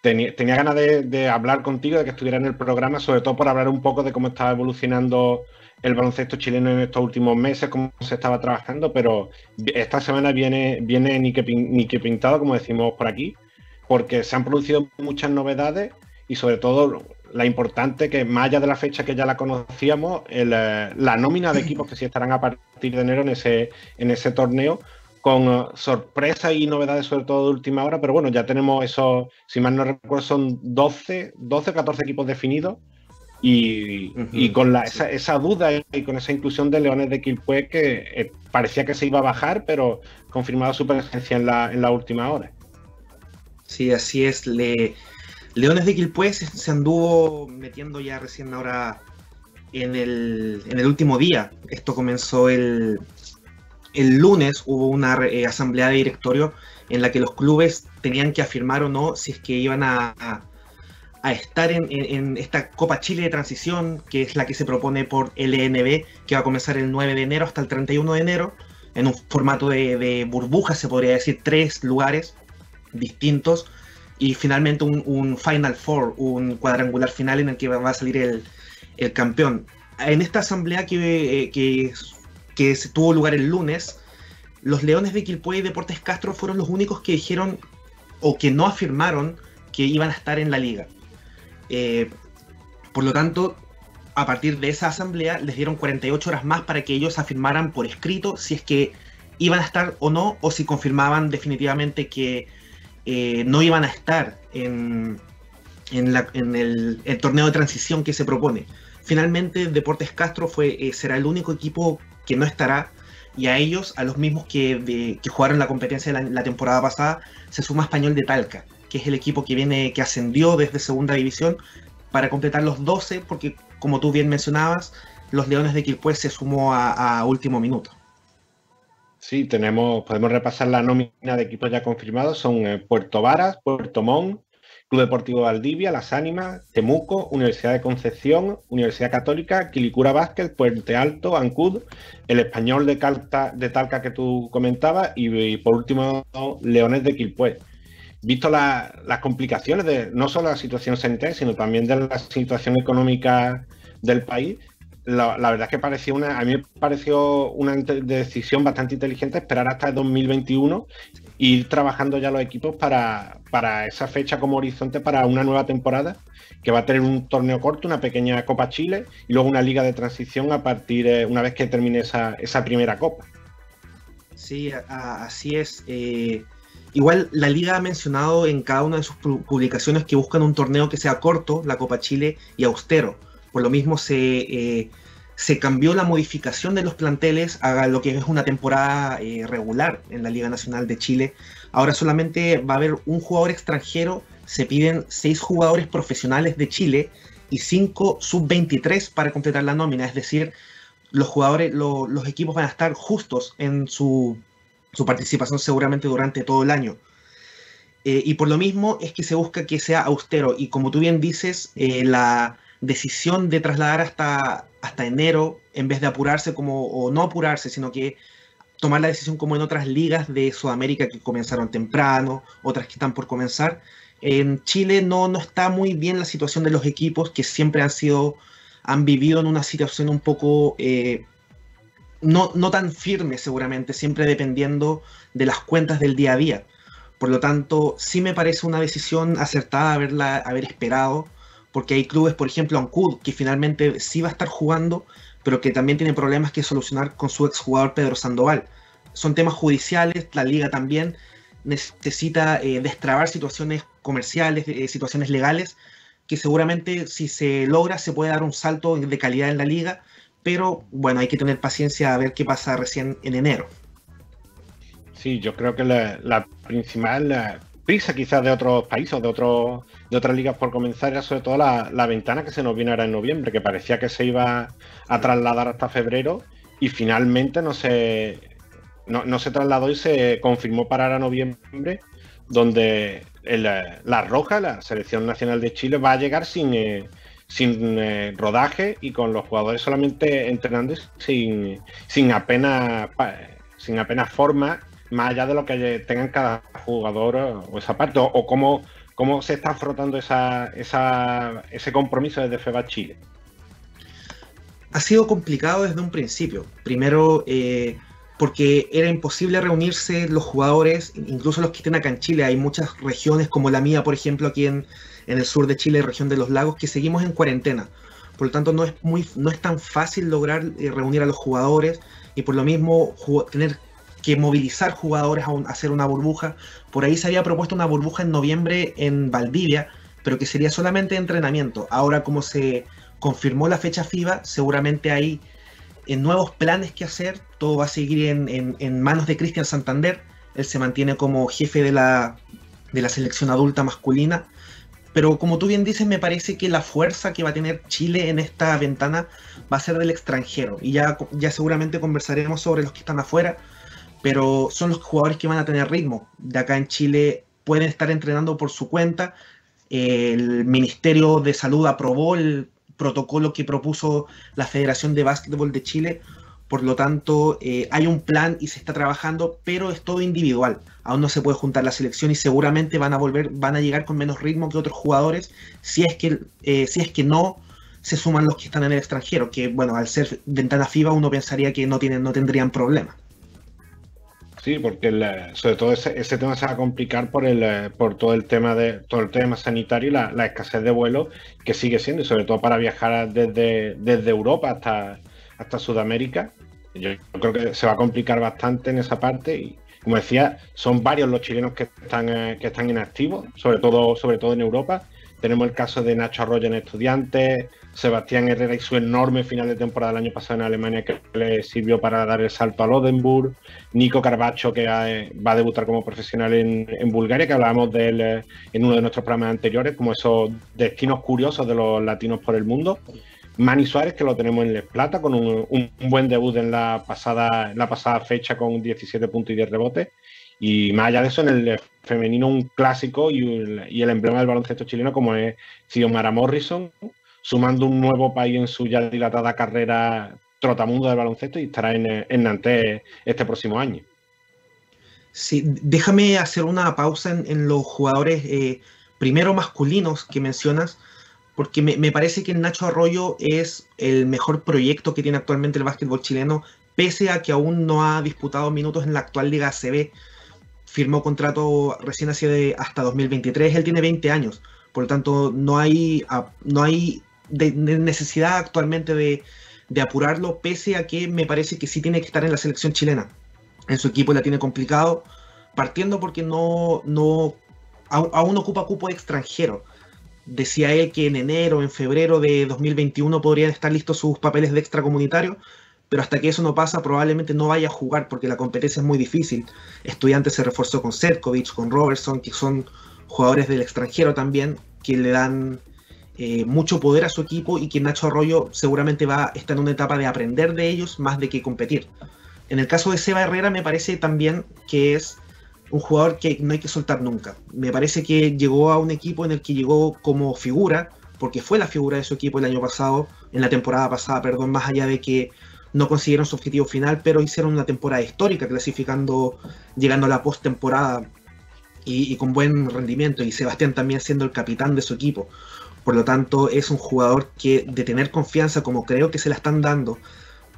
[SPEAKER 1] tenía, ganas de, de, hablar contigo, de que estuviera en el programa, sobre todo por hablar un poco de cómo estaba evolucionando el baloncesto chileno en estos últimos meses, cómo se estaba trabajando, pero esta semana viene, viene ni, que, ni que pintado, como decimos por aquí, porque se han producido muchas novedades y sobre todo la importante que más allá de la fecha que ya la conocíamos, eh, la nómina de equipos que sí estarán a partir de enero en ese, en ese torneo, con eh, sorpresas y novedades sobre todo de última hora, pero bueno, ya tenemos esos, si mal no recuerdo, son 12, 12 o 14 equipos definidos y, con esa, duda y con esa inclusión de Leones de Quilpue que eh, parecía que se iba a bajar, pero confirmado su presencia en la, en la última hora.
[SPEAKER 3] Sí, así es. Leones de Quilpue se, anduvo metiendo ya recién ahora en el, en el último día. Esto comenzó el, el lunes, hubo una eh, asamblea de directorio en la que los clubes tenían que afirmar o no si es que iban a a estar en, esta Copa Chile de transición, que es la que se propone por LNB, que va a comenzar el 9 de enero hasta el 31 de enero, en un formato de, burbuja, se podría decir, tres lugares distintos, y finalmente un, Final Four, un cuadrangular final en el que va a salir el, campeón. En esta asamblea que, que, que tuvo lugar el lunes, los Leones de Quilpué y Deportes Castro fueron los únicos que dijeron o que no afirmaron que iban a estar en la liga. Eh, por lo tanto, a partir de esa asamblea les dieron 48 horas más para que ellos afirmaran por escrito si es que iban a estar o no, o si confirmaban definitivamente que eh, no iban a estar en, el, torneo de transición que se propone. Finalmente, Deportes Castro fue, eh, será el único equipo que no estará, y a ellos, a los mismos que, jugaron la competencia la, la temporada pasada, se suma Español de Talca que es el equipo que viene, que ascendió desde segunda división, para completar los 12, porque como tú bien mencionabas, los Leones de Quilpué se sumó a, último minuto.
[SPEAKER 1] Sí, tenemos, podemos repasar la nómina de equipos ya confirmados. Son eh, Puerto Varas, Puerto Montt, Club Deportivo Valdivia, Las Ánimas, Temuco, Universidad de Concepción, Universidad Católica, Quilicura Vázquez, Puente Alto, Ancud, el Español de, de Talca que tú comentabas y, por último Leones de Quilpué visto las complicaciones de no solo la situación sanitaria, sino también de la situación económica del país, la, verdad es que pareció una, a mí me pareció una decisión bastante inteligente esperar hasta el 2021 e ir trabajando ya los equipos para, para esa fecha como horizonte para una nueva temporada que va a tener un torneo corto, una pequeña Copa Chile y luego una liga de transición a partir, de una vez que termine esa, esa primera Copa.
[SPEAKER 3] Sí, así es. Eh, Igual la liga ha mencionado en cada una de sus publicaciones que buscan un torneo que sea corto, la Copa Chile, y austero. Por lo mismo se, eh, se cambió la modificación de los planteles a lo que es una temporada eh, regular en la Liga Nacional de Chile. Ahora solamente va a haber un jugador extranjero, se piden seis jugadores profesionales de Chile y cinco sub-23 para completar la nómina. Es decir, los jugadores, los equipos van a estar justos en su su participación seguramente durante todo el año. Eh, y por lo mismo es que se busca que sea austero. Y como tú bien dices, eh, la decisión de trasladar hasta, hasta enero, en vez de apurarse como, o no apurarse, sino que tomar la decisión como en otras ligas de Sudamérica que comenzaron temprano, otras que están por comenzar. En Chile no, no está muy bien la situación de los equipos que siempre han sido han vivido en una situación un poco eh, no, no tan firme seguramente, siempre dependiendo de las cuentas del día a día. Por lo tanto, sí me parece una decisión acertada haberla, haber esperado, porque hay clubes, por ejemplo, Ancud, que finalmente sí va a estar jugando, pero que también tiene problemas que solucionar con su exjugador Pedro Sandoval. Son temas judiciales, la liga también necesita eh, destrabar situaciones comerciales, eh, situaciones legales, que seguramente si se logra se puede dar un salto de calidad en la liga, pero bueno, hay que tener paciencia a ver qué pasa recién en enero.
[SPEAKER 1] Sí, yo creo que la, principal prisa quizás de otros países, de otros de otras ligas por comenzar era sobre todo la, ventana que se nos viene ahora en noviembre, que parecía que se iba a trasladar hasta febrero y finalmente no se, no, se trasladó y se confirmó para ahora noviembre, donde la Roja, la Selección Nacional de Chile, va a llegar sin, eh, sin eh, rodaje y con los jugadores solamente entrenando sin, sin apenas sin apenas forma más allá de lo que tengan cada jugador o esa parte, o, cómo, cómo, se está afrontando esa, ese compromiso desde FEBA Chile.
[SPEAKER 3] Ha sido complicado desde un principio. Primero, eh, porque era imposible reunirse los jugadores, incluso los que estén acá en Chile. Hay muchas regiones, como la mía, por ejemplo, aquí en, el sur de Chile, región de los lagos, que seguimos en cuarentena. Por lo tanto, no es, muy, no es tan fácil lograr eh, reunir a los jugadores y por lo mismo tener que movilizar jugadores a, hacer una burbuja. Por ahí se había propuesto una burbuja en noviembre en Valdivia, pero que sería solamente entrenamiento. Ahora como se confirmó la fecha FIBA, seguramente hay eh, nuevos planes que hacer. Todo va a seguir en, manos de Cristian Santander. Él se mantiene como jefe de la, de la selección adulta masculina. Pero como tú bien dices, me parece que la fuerza que va a tener Chile en esta ventana va a ser del extranjero. Y ya, ya seguramente conversaremos sobre los que están afuera pero son los jugadores que van a tener ritmo. De acá en Chile pueden estar entrenando por su cuenta. El Ministerio de Salud aprobó el protocolo que propuso la Federación de Básquetbol de Chile. Por lo tanto, eh, hay un plan y se está trabajando, pero es todo individual. Aún no se puede juntar la selección y seguramente van a volver, van a llegar con menos ritmo que otros jugadores si es que, eh, si es que no se suman los que están en el extranjero, que bueno, al ser ventana FIBA uno pensaría que no, tienen, no tendrían problema.
[SPEAKER 1] Sí, porque sobre todo ese, tema se va a complicar por el eh, por todo el tema de todo el tema sanitario y la, escasez de vuelos que sigue siendo, y sobre todo para viajar desde, desde Europa hasta, hasta Sudamérica. Yo, creo que se va a complicar bastante en esa parte y como decía, son varios los chilenos que están eh, que están inactivos, sobre todo, sobre todo en Europa. Tenemos el caso de Nacho Arroyo en Estudiantes, Sebastián Herrera y su enorme final de temporada el año pasado en Alemania que le sirvió para dar el salto al Odenburg, Nico Carbacho que va a debutar como profesional en, Bulgaria, que hablábamos de él eh, en uno de nuestros programas anteriores, como esos destinos curiosos de los latinos por el mundo. Manny Suárez, que lo tenemos en Les Plata, con un, buen debut en la, pasada, fecha con 17 puntos y 10 rebotes. Y más allá de eso, en el femenino, un clásico y, el, emblema del baloncesto chileno, como es Xiomara Morrison, sumando un nuevo país en su ya dilatada carrera trotamundo del baloncesto y estará en, en Nantes este próximo año.
[SPEAKER 3] Sí, déjame hacer una pausa en, los jugadores eh, primero masculinos que mencionas, porque me, parece que el Nacho Arroyo es el mejor proyecto que tiene actualmente el básquetbol chileno, pese a que aún no ha disputado minutos en la actual Liga ACB. Firmó contrato recién hacia de, hasta 2023, él tiene 20 años, por lo tanto no hay, no hay de, necesidad actualmente de, apurarlo, pese a que me parece que sí tiene que estar en la selección chilena. En su equipo la tiene complicado, partiendo porque no, no aún, ocupa cupo extranjero. Decía él que en enero, en febrero de 2021 podrían estar listos sus papeles de extracomunitario, pero hasta que eso no pasa probablemente no vaya a jugar porque la competencia es muy difícil. Estudiantes se reforzó con Serkovic, con Robertson, que son jugadores del extranjero también, que le dan eh, mucho poder a su equipo y que Nacho Arroyo seguramente va a estar en una etapa de aprender de ellos más de que competir. En el caso de Seba Herrera me parece también que es un jugador que no hay que soltar nunca. Me parece que llegó a un equipo en el que llegó como figura, porque fue la figura de su equipo el año pasado, en la temporada pasada, perdón, más allá de que no consiguieron su objetivo final, pero hicieron una temporada histórica, clasificando, llegando a la postemporada y, y con buen rendimiento, y Sebastián también siendo el capitán de su equipo. Por lo tanto, es un jugador que de tener confianza, como creo que se la están dando,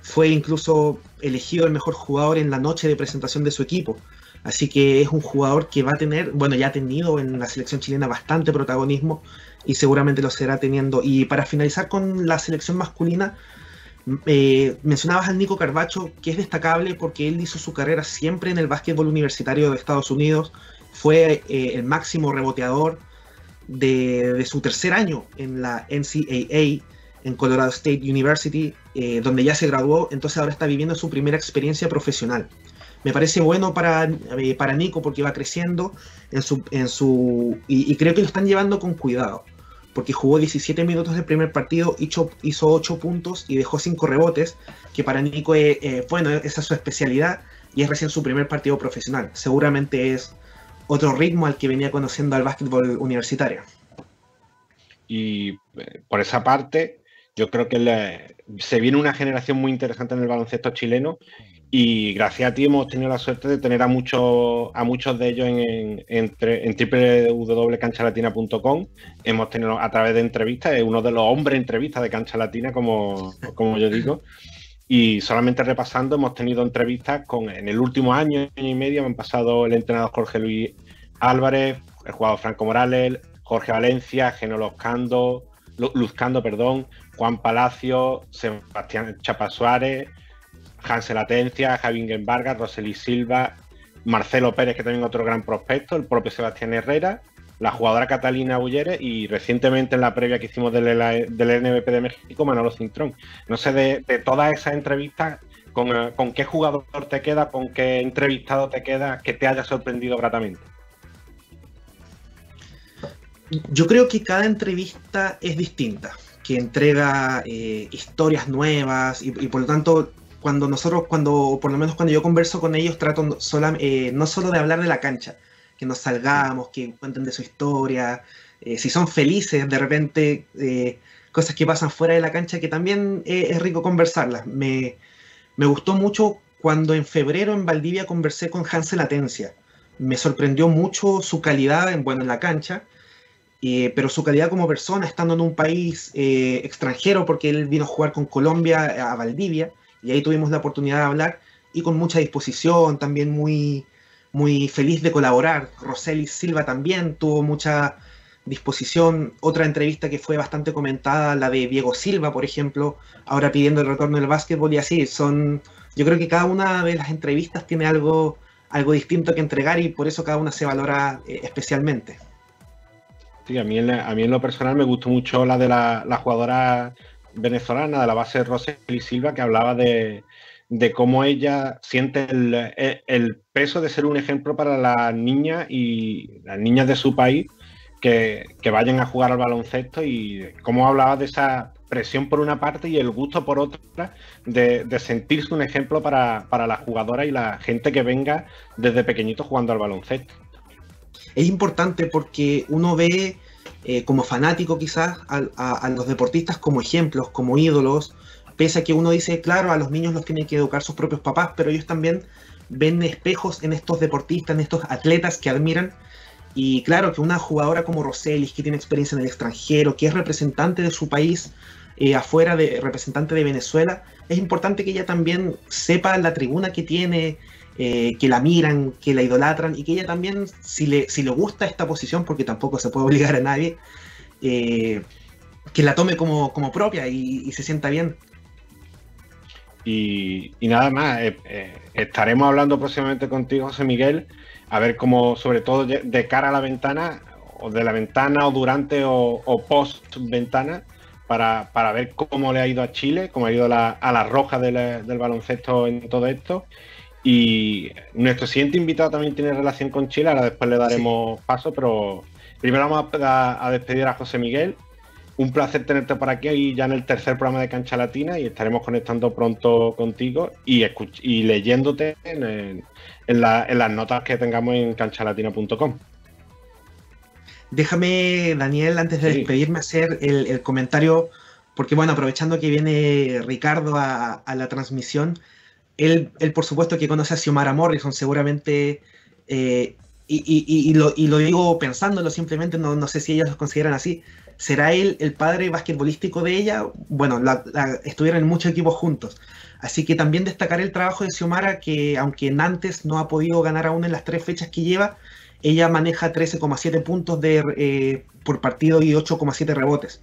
[SPEAKER 3] fue incluso elegido el mejor jugador en la noche de presentación de su equipo. Así que es un jugador que va a tener, bueno, ya ha tenido en la selección chilena bastante protagonismo y seguramente lo será teniendo. Y para finalizar con la selección masculina, eh, mencionabas al Nico Carbacho, que es destacable porque él hizo su carrera siempre en el básquetbol universitario de Estados Unidos, fue eh, el máximo reboteador de, su tercer año en la NCAA, en Colorado State University, eh, donde ya se graduó, entonces ahora está viviendo su primera experiencia profesional. Me parece bueno para, para Nico porque va creciendo en su, en su y creo que lo están llevando con cuidado porque jugó 17 minutos del primer partido, hizo, hizo 8 puntos y dejó 5 rebotes, que para Nico, es, eh, bueno, esa es su especialidad y es recién su primer partido profesional. Seguramente es otro ritmo al que venía conociendo al básquetbol universitario.
[SPEAKER 1] Y eh, por esa parte, yo creo que se viene una generación muy interesante en el baloncesto chileno y gracias a ti hemos tenido la suerte de tener a muchos, a muchos de ellos en, en, www.canchalatina.com. Hemos tenido a través de entrevistas, es uno de los hombres entrevistas de Cancha Latina, como, como yo digo. Y solamente repasando, hemos tenido entrevistas con, en el último año, año y medio, me han pasado el entrenador Jorge Luis Álvarez, el jugador Franco Morales, Jorge Valencia, Geno Luzcando, Luzcando, perdón, Juan Palacio, Sebastián Chapa Suárez, Hansel Atencia, Javier Vargas, Roseli Silva, Marcelo Pérez, que también otro gran prospecto, el propio Sebastián Herrera, la jugadora Catalina Bulleres y recientemente en la previa que hicimos del, del NBP de México, Manolo Cintrón. No sé, de, todas esas entrevistas, con, con, qué jugador te queda, con qué entrevistado te queda que te haya sorprendido gratamente?
[SPEAKER 3] Yo creo que cada entrevista es distinta, que entrega eh, historias nuevas y, por lo tanto cuando nosotros, cuando, por lo menos cuando yo converso con ellos, trato eh, no solo de hablar de la cancha, que nos salgamos, que cuenten de su historia, eh, si son felices de repente, cosas que pasan fuera de la cancha, que también es rico conversarlas. Me, me, gustó mucho cuando en febrero en Valdivia conversé con Hansel Atencia. Me sorprendió mucho su calidad en, bueno, en la cancha, pero su calidad como persona, estando en un país extranjero, porque él vino a jugar con Colombia a Valdivia, y ahí tuvimos la oportunidad de hablar y con mucha disposición, también muy, muy feliz de colaborar. Roseli Silva también tuvo mucha disposición. Otra entrevista que fue bastante comentada, la de Diego Silva, por ejemplo, ahora pidiendo el retorno del básquetbol y así. Son, yo creo que cada una de las entrevistas tiene algo, algo distinto que entregar y por eso cada una se valora eh, especialmente.
[SPEAKER 1] A mí, en, a mí en lo personal me gustó mucho la de la, la jugadora venezolana de la base Roseli Silva que hablaba de, cómo ella siente el, peso de ser un ejemplo para las niñas y las niñas de su país que, vayan a jugar al baloncesto y cómo hablaba de esa presión por una parte y el gusto por otra de, sentirse un ejemplo para, para las jugadoras y la gente que venga desde pequeñito jugando al baloncesto.
[SPEAKER 3] Es importante porque uno ve eh, como fanático quizás a, los deportistas como ejemplos, como ídolos, pese a que uno dice, claro, a los niños los tienen que educar sus propios papás, pero ellos también ven espejos en estos deportistas, en estos atletas que admiran. Y claro, que una jugadora como Roselis, que tiene experiencia en el extranjero, que es representante de su país, eh, afuera de representante de Venezuela, es importante que ella también sepa la tribuna que tiene, eh, que la miran, que la idolatran y que ella también, si le, si le gusta esta posición, porque tampoco se puede obligar a nadie, eh, que la tome como, propia y, se sienta bien.
[SPEAKER 1] Y, nada más, eh, estaremos hablando próximamente contigo, José Miguel, a ver cómo, sobre todo de cara a la ventana, o de la ventana, o durante, o, post ventana, para, ver cómo le ha ido a Chile, cómo ha ido a la roja del baloncesto en todo esto y nuestro siguiente invitado también tiene relación con Chile, ahora después le daremos paso, pero primero vamos a, despedir a José Miguel. Un placer tenerte por aquí y ya en el tercer programa de Cancha Latina y estaremos conectando pronto contigo y, y leyéndote en, las notas que tengamos en canchalatina.com.
[SPEAKER 3] Déjame, Daniel, antes de despedirme, hacer el, comentario, porque bueno, aprovechando que viene Ricardo a la transmisión, él, por supuesto que conoce a Xiomara Morrison, seguramente, eh, y, lo, digo pensándolo simplemente, no, no sé si ellos lo consideran así, ¿Será él el padre basquetbolístico de ella? Bueno, estuvieron en muchos equipos juntos. Así que también destacaré el trabajo de Xiomara, que aunque Nantes no ha podido ganar aún en las tres fechas que lleva, ella maneja 13,7 puntos de, eh, por partido y 8,7 rebotes.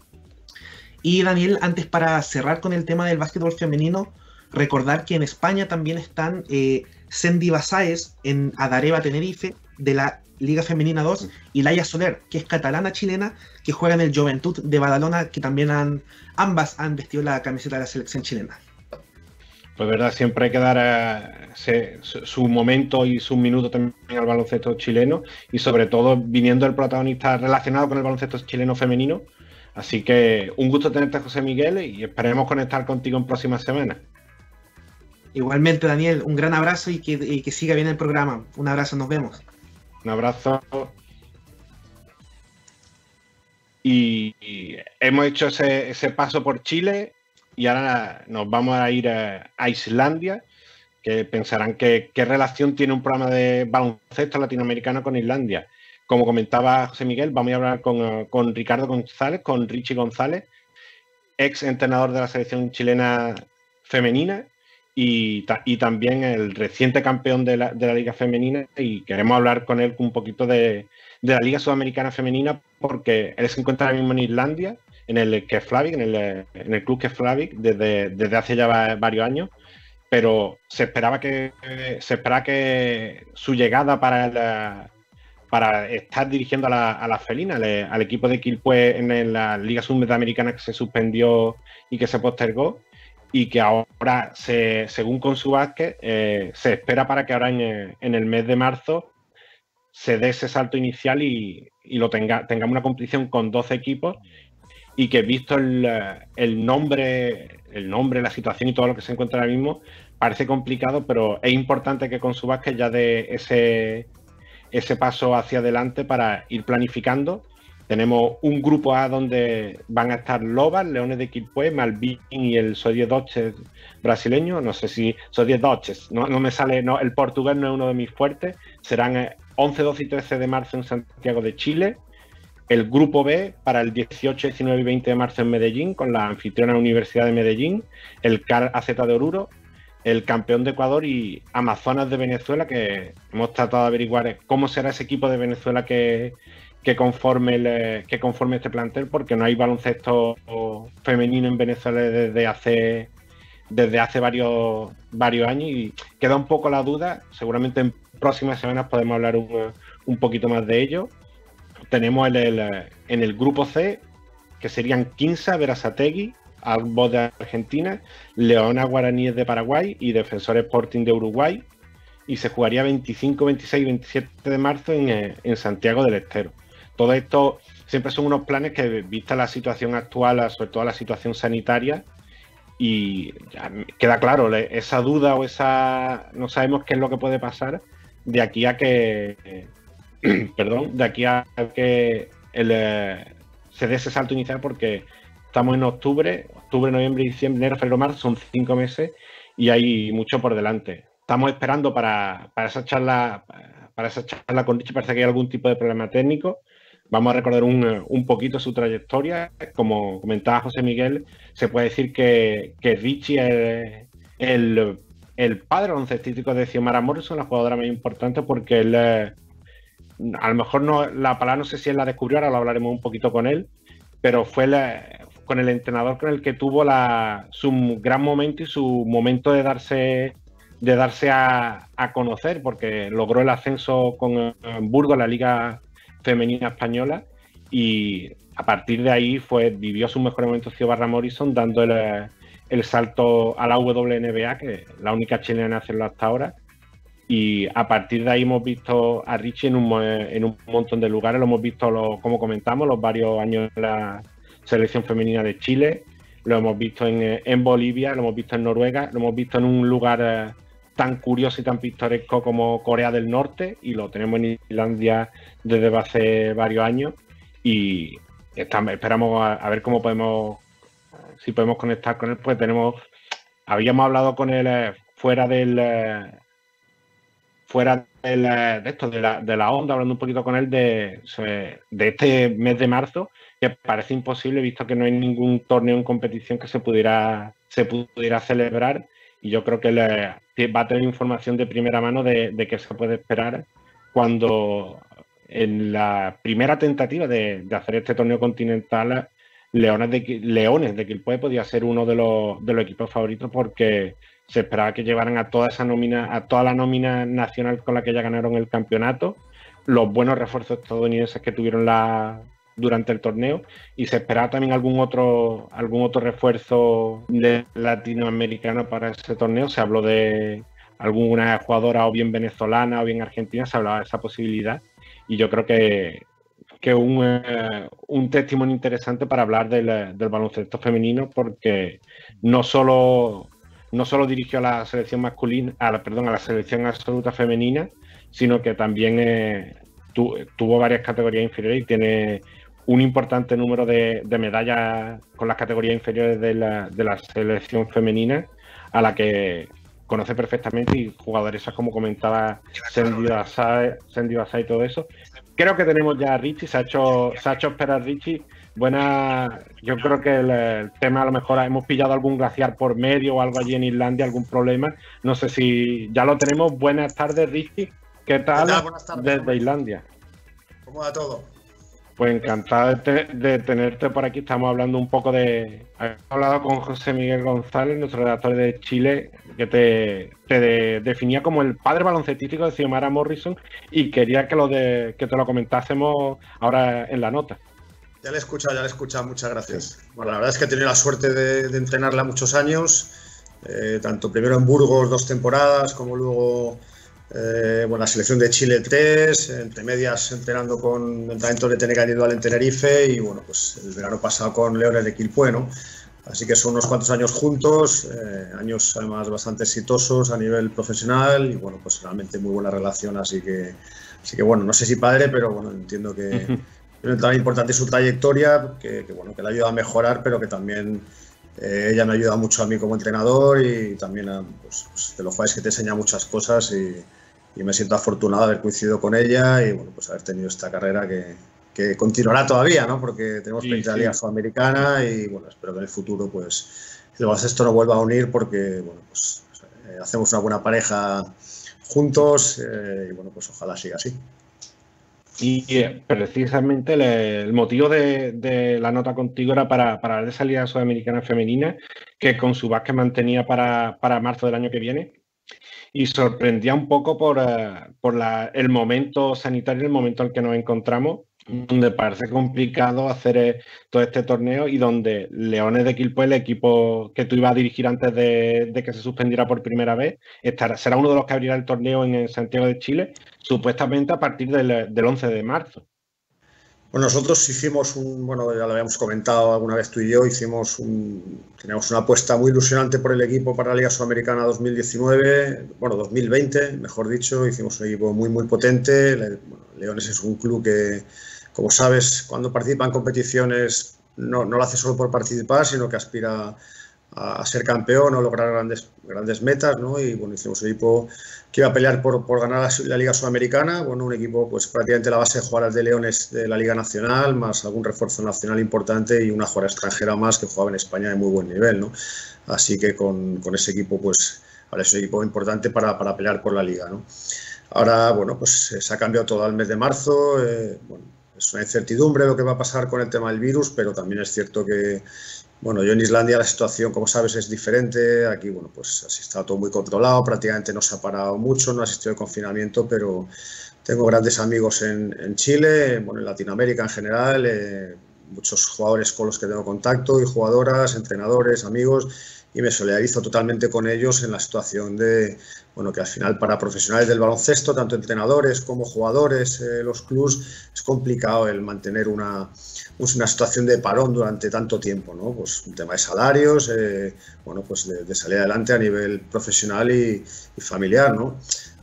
[SPEAKER 3] Y Daniel, antes para cerrar con el tema del básquetbol femenino, recordar que en España también están eh, Sendy Basáez en Adareva Tenerife de la Liga Femenina 2 y Laia Soler, que es catalana chilena, que juega en el Juventud de Badalona, que también han, ambas han vestido la camiseta de la selección chilena.
[SPEAKER 1] Pues verdad, siempre hay que dar eh, su momento y su minuto también al baloncesto chileno y sobre todo viniendo el protagonista relacionado con el baloncesto chileno femenino. Así que un gusto tenerte, José Miguel, y esperemos conectar contigo en próximas semanas.
[SPEAKER 3] Igualmente, Daniel, un gran abrazo y que, que siga bien el programa. Un abrazo, nos vemos.
[SPEAKER 1] Un abrazo. Y, hemos hecho ese, paso por Chile y ahora nos vamos a ir a, Islandia, que pensarán que qué relación tiene un programa de baloncesto latinoamericano con Islandia. Como comentaba José Miguel, vamos a hablar con, Ricardo González, con Richie González, ex entrenador de la selección chilena femenina y, también el reciente campeón de la, Liga Femenina y queremos hablar con él un poquito de, la Liga Sudamericana Femenina porque él se encuentra ahora mismo en Islandia, en el Keflavik, en el, en el club Keflavik desde, desde hace ya varios años, pero se esperaba que se esperaba que su llegada para para estar dirigiendo a la, a la felina, al, equipo de Quilpue en la Liga Sudamericana que se suspendió y que se postergó, y que ahora, se, según con su Vázquez, eh, se espera para que ahora en, el mes de marzo se dé ese salto inicial y, lo tenga, tengamos una competición con 12 equipos y que visto el, nombre, el nombre, la situación y todo lo que se encuentra ahora mismo, parece complicado, pero es importante que con su Vázquez ya dé ese, ese paso hacia adelante para ir planificando tenemos un grupo A donde van a estar Lobas, Leones de Quilpue, Malvin y el Sodie Doches brasileño. No sé si Sodie Doches, no, no me sale, no, el portugués no es uno de mis fuertes. Serán 11, eh, 12 y 13 de marzo en Santiago de Chile. El grupo B para el 18, 19 y 20 de marzo en Medellín con la anfitriona Universidad de Medellín, el CAR AZ de Oruro, el campeón de Ecuador y Amazonas de Venezuela, que hemos tratado de averiguar cómo será ese equipo de Venezuela que, que conforme, que conforme este plantel, porque no hay baloncesto femenino en Venezuela desde hace desde hace varios, varios años y queda un poco la duda. Seguramente en próximas semanas podemos hablar un, poquito más de ello. Tenemos el, en el grupo C, que serían Quinza, Verazategui, Albos de Argentina, Leona Guaraníes de Paraguay y Defensor Sporting de Uruguay. Y se jugaría 25, 26 y 27 de marzo en, en Santiago del Estero todo esto siempre son unos planes que, vista la situación actual, sobre todo la situación sanitaria, y queda claro, esa duda o esa. No sabemos qué es lo que puede pasar de aquí a que. perdón, de aquí a que el, se dé ese salto inicial, porque estamos en octubre, octubre, noviembre, diciembre, enero, febrero, marzo, son cinco meses y hay mucho por delante. Estamos esperando para, esa charla, para esa charla con Richie, parece que hay algún tipo de problema técnico Vamos a recordar un, poquito su trayectoria. Como comentaba José Miguel, se puede decir que, que Richie es el, el padre baloncestístico de Xiomara Morrison, la jugadora más importante, porque él, eh, a lo mejor no, la palabra no sé si él la descubrió, ahora lo hablaremos un poquito con él, pero fue con el entrenador con el que tuvo la, su gran momento y su momento de darse de darse a, a conocer, porque logró el ascenso con Burgos, la liga femenina española y a partir de ahí fue, vivió su mejor momento Barra Morrison dando el, salto a la WNBA, que es la única chilena en hacerlo hasta ahora. Y a partir de ahí hemos visto a Richie en un, en un montón de lugares, lo hemos visto, como comentamos, los varios años en la selección femenina de Chile, lo hemos visto en, en Bolivia, lo hemos visto en Noruega, lo hemos visto en un lugar eh, tan curioso y tan pintoresco como Corea del Norte y lo tenemos en Islandia desde hace varios años y esperamos a, ver cómo podemos, si podemos conectar con él, pues tenemos, habíamos hablado con él eh, fuera del, eh, fuera del, eh, de esto, de la, de la onda, hablando un poquito con él de, de este mes de marzo, que parece imposible visto que no hay ningún torneo en competición que se pudiera, se pudiera celebrar y yo creo que va a tener información de primera mano de, de qué se puede esperar cuando en la primera tentativa de, hacer este torneo continental Leones de, Leones de Quilpue podía ser uno de los, de los equipos favoritos porque se esperaba que llevaran a toda esa nómina, a toda la nómina nacional con la que ya ganaron el campeonato, los buenos refuerzos estadounidenses que tuvieron la, durante el torneo y se esperaba también algún otro algún otro refuerzo latinoamericano para ese torneo. Se habló de alguna jugadora o bien venezolana o bien argentina, se hablaba de esa posibilidad y yo creo que, que un, eh, un testimonio interesante para hablar del, del baloncesto femenino porque no solo no solo dirigió a la selección masculina, a la, perdón, a la selección absoluta femenina, sino que también eh, tuvo varias categorías inferiores y tiene un importante número de, medallas con las categorías inferiores de la, de la, selección femenina, a la que conoce perfectamente y jugadores como comentaba Sandy Basay y todo eso. Creo que tenemos ya a Richie, se ha hecho, se ha hecho esperar Richie buena. Yo creo que el, tema a lo mejor hemos pillado algún glaciar por medio o algo allí en Islandia, algún problema. No sé si ya lo tenemos. Buenas tardes, Ricky. ¿Qué tal? Desde Islandia.
[SPEAKER 4] ¿Cómo va todo?
[SPEAKER 1] Pues encantado de, tenerte por aquí. Estamos hablando un poco de. He hablado con José Miguel González, nuestro redactor de Chile, que te, te definía como el padre baloncetístico de Xiomara Morrison y quería que, lo de, que te lo comentásemos ahora en la nota.
[SPEAKER 4] Ya le he escuchado, ya le he escuchado, muchas gracias. Bueno, la verdad es que he tenido la suerte de, entrenarla muchos años, eh, tanto primero en Burgos dos temporadas, como luego eh, bueno, la selección de Chile tres, entre medias entrenando con entrenamientos de Tenerife individual en Tenerife y bueno, pues el verano pasado con Leones de Quilpué, Así que son unos cuantos años juntos, eh, años además bastante exitosos a nivel profesional y bueno, pues realmente muy buena relación, así que, así que bueno, no sé si padre, pero bueno, entiendo que... Pero también importante su trayectoria, que, bueno, que le ayuda a mejorar, pero que también eh, ella me ayuda mucho a mí como entrenador y también a, pues, pues te lo es que te enseña muchas cosas y, me siento afortunado de haber coincidido con ella y bueno, pues haber tenido esta carrera que, que continuará todavía, ¿no? Porque tenemos sí, la Liga Sudamericana y bueno, espero que en el futuro pues el esto nos vuelva a unir porque bueno, pues eh, hacemos una buena pareja juntos eh, y bueno, pues ojalá siga así.
[SPEAKER 1] Y eh, precisamente el, motivo de, la nota contigo era para, para de esa Liga Sudamericana Femenina, que con su básquet mantenía para, para marzo del año que viene. Y sorprendía un poco por, eh, por el momento sanitario, el momento en el que nos encontramos, donde parece complicado hacer eh, todo este torneo y donde Leones de Quilpo, el equipo que tú ibas a dirigir antes de, que se suspendiera por primera vez, estará, será uno de los que abrirá el torneo en Santiago de Chile, supuestamente a partir del, 11 de marzo.
[SPEAKER 4] Bueno, nosotros hicimos un, bueno, ya lo habíamos comentado alguna vez tú y yo, hicimos un, teníamos una apuesta muy ilusionante por el equipo para la Liga Sudamericana 2019, bueno, 2020, mejor dicho, hicimos un equipo muy, muy potente. Leones es un club que, como sabes, cuando participa en competiciones no, lo hace solo por participar, sino que aspira a, ser campeón o lograr grandes, grandes metas, ¿no? Y bueno, hicimos un equipo que iba a pelear por, ganar la, Liga Sudamericana, bueno, un equipo pues prácticamente la base de jugar de Leones de la Liga Nacional, más algún refuerzo nacional importante y una jugadora extranjera más que jugaba en España de muy buen nivel, ¿no? Así que con, ese equipo, pues, ahora es un equipo importante para, para pelear por la Liga, ¿no? Ahora, bueno, pues se ha cambiado todo el mes de marzo, eh, bueno, es una incertidumbre lo que va a pasar con el tema del virus, pero también es cierto que, bueno, yo en Islandia la situación, como sabes, es diferente. Aquí, bueno, pues así está todo muy controlado, prácticamente no se ha parado mucho, no ha existido el confinamiento, pero tengo grandes amigos en, Chile, bueno, en Latinoamérica en general, eh, muchos jugadores con los que tengo contacto y jugadoras, entrenadores, amigos, y me solidarizo totalmente con ellos en la situación de, bueno, que al final para profesionales del baloncesto, tanto entrenadores como jugadores, eh, los clubs, es complicado el mantener una, pues una situación de parón durante tanto tiempo, ¿no? Pues un tema de salarios, eh, bueno, pues de, salir adelante a nivel profesional y, familiar, ¿no?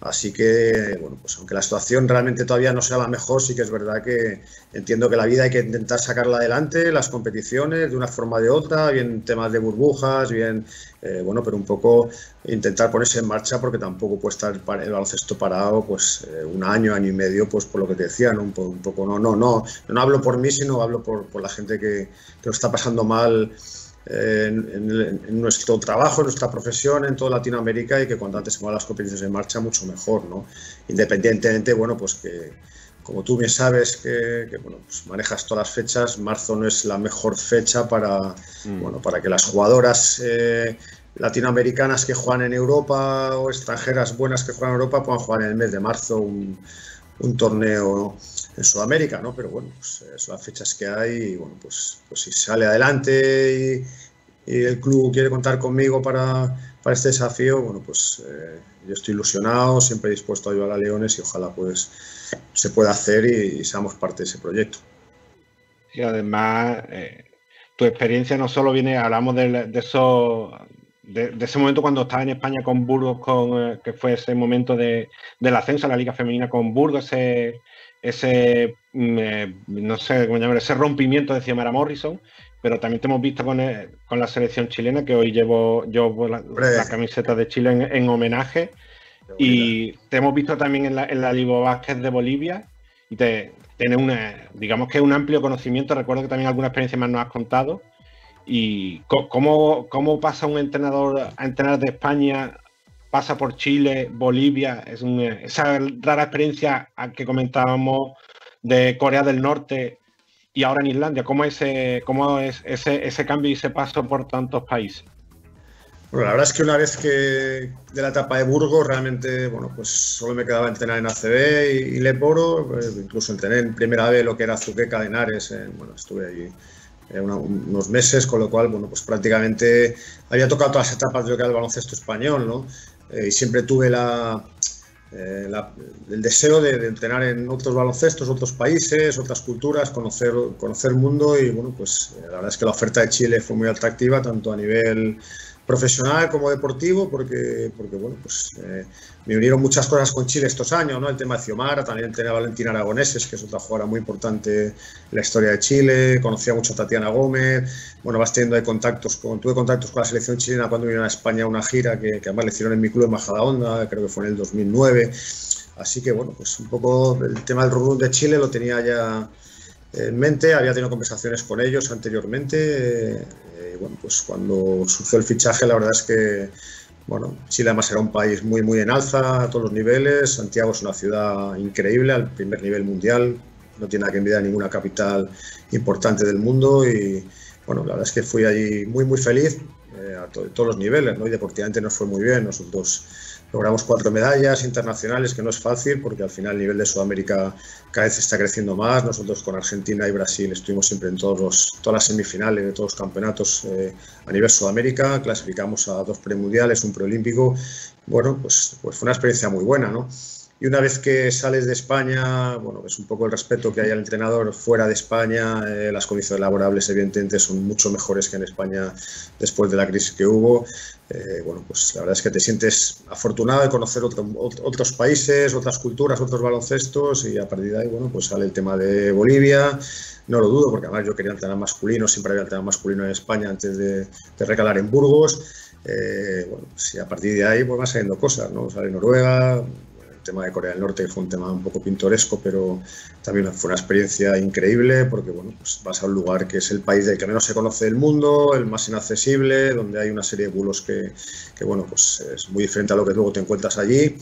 [SPEAKER 4] Así que, bueno, pues aunque la situación realmente todavía no sea la mejor, sí que es verdad que entiendo que la vida hay que intentar sacarla adelante, las competiciones, de una forma o de otra, bien temas de burbujas, bien, eh, bueno, pero un poco intentar ponerse en marcha porque tampoco puede estar el baloncesto parado, pues eh, un año, año y medio, pues por lo que te decía, ¿no? Un, poco, no, no, no, no hablo por mí, sino hablo por, por la gente que, que lo está pasando mal en, nuestro trabajo, en nuestra profesión en toda Latinoamérica y que cuando antes se pongan las competiciones en marcha, mucho mejor, ¿no? Independientemente, bueno, pues que como tú bien sabes que, bueno, pues manejas todas las fechas, marzo no es la mejor fecha para, mm. bueno, para que las jugadoras eh, latinoamericanas que juegan en Europa o extranjeras buenas que juegan en Europa puedan jugar en el mes de marzo un, un torneo en Sudamérica, ¿no? Pero bueno, pues eh, son las fechas que hay y bueno, pues, pues si sale adelante y, el club quiere contar conmigo para, para este desafío, bueno, pues eh, yo estoy ilusionado, siempre dispuesto a ayudar a Leones y ojalá pues se pueda hacer y, seamos parte de ese proyecto.
[SPEAKER 1] Y además, eh, tu experiencia no solo viene, hablamos de, de de, ese momento cuando estaba en España con Burgos, con, que fue ese momento de, del ascenso a la Liga Femenina con Burgos, ese, mm, eh, no sé cómo llamar, ese rompimiento de Xiomara Morrison, pero también te hemos visto con, eh, con la selección chilena, que hoy llevo yo la, camiseta de Chile en, homenaje, y te hemos visto también en la, en la Libo Vázquez de Bolivia, y te tienes una, digamos que un amplio conocimiento, recuerdo que también alguna experiencia más nos has contado, y cómo, cómo pasa un entrenador a entrenar de España pasa por Chile, Bolivia, es esa rara experiencia que comentábamos de Corea del Norte y ahora en Islandia, ¿cómo, ese, cómo es ese, ese cambio y ese paso por tantos países?
[SPEAKER 4] Bueno, la verdad es que una vez que de la etapa de Burgos realmente, bueno, pues solo me quedaba entrenar en ACB y, Leporo, pues incluso entrené en primera vez lo que era Zuqueca de Henares, bueno, estuve allí eh, unos meses, con lo cual, bueno, pues prácticamente había tocado todas las etapas lo que era el baloncesto español, ¿no? Eh, y siempre tuve eh, la, el deseo de, entrenar en otros baloncestos, otros países, otras culturas, conocer, conocer el mundo y bueno, pues eh, la verdad es que la oferta de Chile fue muy atractiva, tanto a nivel profesional como deportivo, porque, porque bueno, pues me unieron muchas cosas con Chile estos años, ¿no? El tema de Ciomara, también tenía a Valentina Aragoneses, que es otra jugadora muy importante en la historia de Chile, conocía mucho a Tatiana Gómez, bueno, vas teniendo ahí contactos, con, tuve contactos con la selección chilena cuando vinieron a España a una gira que, que además le hicieron en mi club en Majadahonda, creo que fue en el 2009, así que bueno, pues un poco el tema del run de Chile lo tenía ya en mente, había tenido conversaciones con ellos anteriormente, bueno, pues cuando surgió el fichaje la verdad es que bueno, Chile además era un país muy, muy en alza a todos los niveles. Santiago es una ciudad increíble al primer nivel mundial. No tiene nada que envidiar ninguna capital importante del mundo. Y bueno, la verdad es que fui allí muy, muy feliz eh, a todos los niveles. ¿no? Y deportivamente nos fue muy bien. Nosotros logramos cuatro medallas internacionales, que no es fácil porque al final el nivel de Sudamérica cada vez está creciendo más. Nosotros con Argentina y Brasil estuvimos siempre en todos los, todas las semifinales de todos los campeonatos eh, a nivel Sudamérica. Clasificamos a dos premundiales, un preolímpico. Bueno, pues, pues fue una experiencia muy buena, ¿no? Y una vez que sales de España, bueno, es un poco el respeto que hay al entrenador fuera de España. Eh, las condiciones laborables, evidentemente, son mucho mejores que en España después de la crisis que hubo. Eh, bueno, pues la verdad es que te sientes afortunado de conocer otros países, otras culturas, otros baloncestos y a partir de ahí, bueno, pues sale el tema de Bolivia. No lo dudo, porque además yo quería entrenar masculino, siempre había entrenado masculino en España antes de, recalar en Burgos. Eh, bueno, pues y a partir de ahí pues van saliendo cosas, ¿no? Sale Noruega, tema de Corea del Norte fue un tema un poco pintoresco, pero también fue una experiencia increíble porque bueno, pues vas a un lugar que es el país del que menos se conoce del mundo, el más inaccesible, donde hay una serie de bulos que, que bueno, pues es muy diferente a lo que luego te encuentras allí.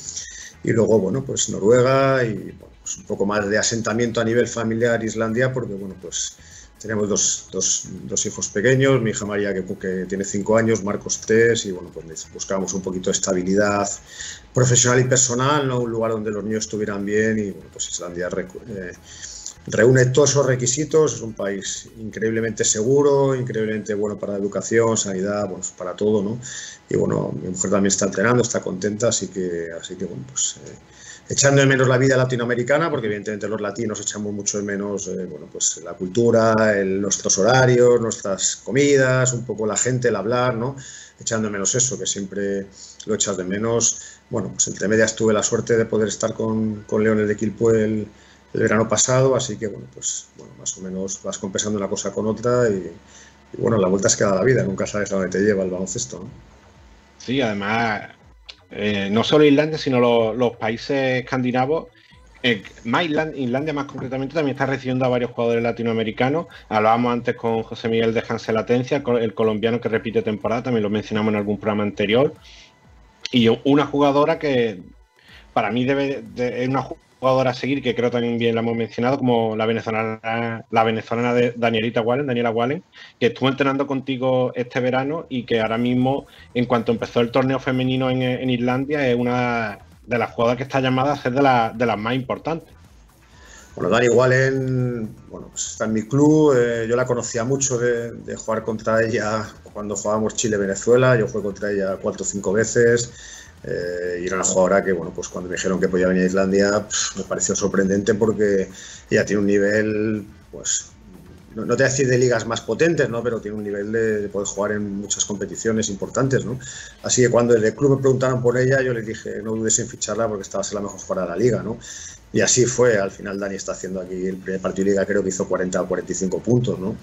[SPEAKER 4] Y luego, bueno, pues Noruega y pues un poco más de asentamiento a nivel familiar Islandia, porque bueno, pues tenemos dos, dos, dos, hijos pequeños, mi hija María que, que, tiene cinco años, Marcos tres, y bueno, pues buscábamos un poquito de estabilidad profesional y personal, ¿no? un lugar donde los niños estuvieran bien y bueno, pues Islandia eh, reúne todos esos requisitos, es un país increíblemente seguro, increíblemente bueno para la educación, sanidad, bueno, para todo, ¿no? Y bueno, mi mujer también está entrenando, está contenta, así que, así que bueno, pues... Eh, echando de menos la vida latinoamericana, porque evidentemente los latinos echamos mucho de menos eh, bueno, pues la cultura, nuestros horarios, nuestras comidas, un poco la gente, el hablar, ¿no? echando de menos eso, que siempre lo echas de menos. bueno, pues entre medias tuve la suerte de poder estar con, con Leones de Quilpue el, verano pasado, así que bueno, pues bueno, más o menos vas compensando una cosa con otra y, bueno, la vuelta es que da la vida, nunca sabes a dónde te lleva el baloncesto. ¿no?
[SPEAKER 1] Sí, además, eh, no solo Islandia, sino los, países escandinavos eh, más Islandia, más concretamente también está recibiendo a varios jugadores latinoamericanos. Hablábamos antes con José Miguel de Hansel Atencia, el colombiano que repite temporada, también lo mencionamos en algún programa anterior. Y una jugadora que para mí debe de, es una jugadora a seguir, que creo también bien la hemos mencionado, como la venezolana, la venezolana de Danielita Wallen, Daniela Wallen, que estuvo entrenando contigo este verano y que ahora mismo, en cuanto empezó el torneo femenino en, Islandia, es una de las jugadoras que está llamada a ser de, las más importantes.
[SPEAKER 4] Bueno, Dani Wallen, bueno, pues está en mi club, eh, yo la conocía mucho de, de, jugar contra ella cuando jugábamos Chile-Venezuela, yo jugué contra ella cuatro o cinco veces, eh, y era una jugadora que, bueno, pues cuando me dijeron que podía venir a Islandia, me pareció sorprendente porque ella tiene un nivel, pues, no, te voy a decir de ligas más potentes, ¿no? Pero tiene un nivel de, poder jugar en muchas competiciones importantes, ¿no? Así que cuando el club me preguntaron por ella, yo les dije, no dudes en ficharla porque estaba a ser la mejor jugadora de la liga, ¿no? Y así fue, al final Dani está haciendo aquí el primer partido de liga, creo que hizo 40 o 45 puntos, ¿no?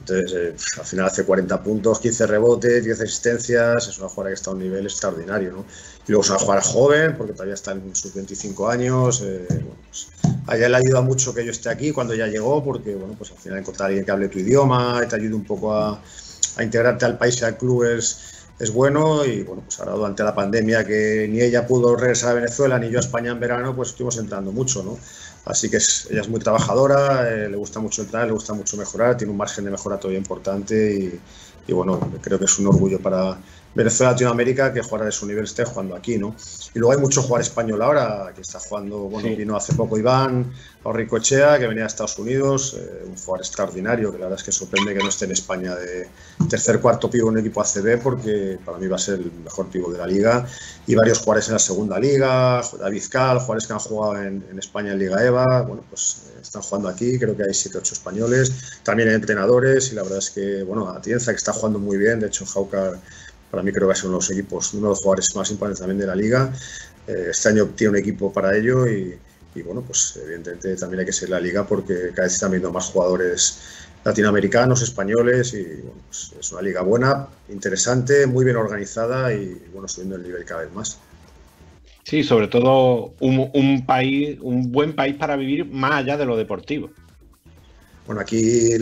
[SPEAKER 4] Entonces, eh, al final hace 40 puntos, 15 rebotes, 10 asistencias, es una jugadora que está a un nivel extraordinario, ¿no? Y luego es una jugadora joven, porque todavía está en sus 25 años, eh, pues, a ella le ayuda mucho que yo esté aquí cuando ya llegó, porque, bueno, pues al final encontrar a alguien que hable tu idioma te ayude un poco a, a integrarte al país y al club es bueno y bueno, pues ahora durante la pandemia que ni ella pudo regresar a Venezuela ni yo a España en verano, pues estuvimos entrando mucho, ¿no? Así que ella es muy trabajadora, eh, le gusta mucho entrar, le gusta mucho mejorar, tiene un margen de mejora todavía importante y bueno, creo que es un orgullo para, Venezuela, Latinoamérica, que jugar de su nivel esté jugando aquí, ¿no? Y luego hay mucho jugador español ahora, que está jugando, bueno, vino hace poco Iván, Echea, que venía de Estados Unidos, eh, un jugador extraordinario, que la verdad es que sorprende que no esté en España de tercer, cuarto pivo en un equipo ACB, porque para mí va a ser el mejor pivo de la liga, y varios jugadores en la segunda liga, David Cal, jugadores que han jugado en, España en Liga EVA, bueno, pues eh, están jugando aquí, creo que hay 7 8 españoles, también hay entrenadores, y la verdad es que, bueno, Atienza que está jugando muy bien, de hecho Jauca para mí creo que va a ser uno de los equipos, uno de los jugadores más importantes también de la liga. Eh, este año tiene un equipo para ello y, bueno, pues evidentemente también hay que ser la liga porque cada vez están viendo más jugadores latinoamericanos, españoles y bueno, pues es una liga buena, interesante, muy bien organizada y bueno, subiendo el nivel cada vez más.
[SPEAKER 1] Sí, sobre todo un, un país, un buen país para vivir más allá de lo deportivo.
[SPEAKER 4] Bueno, aquí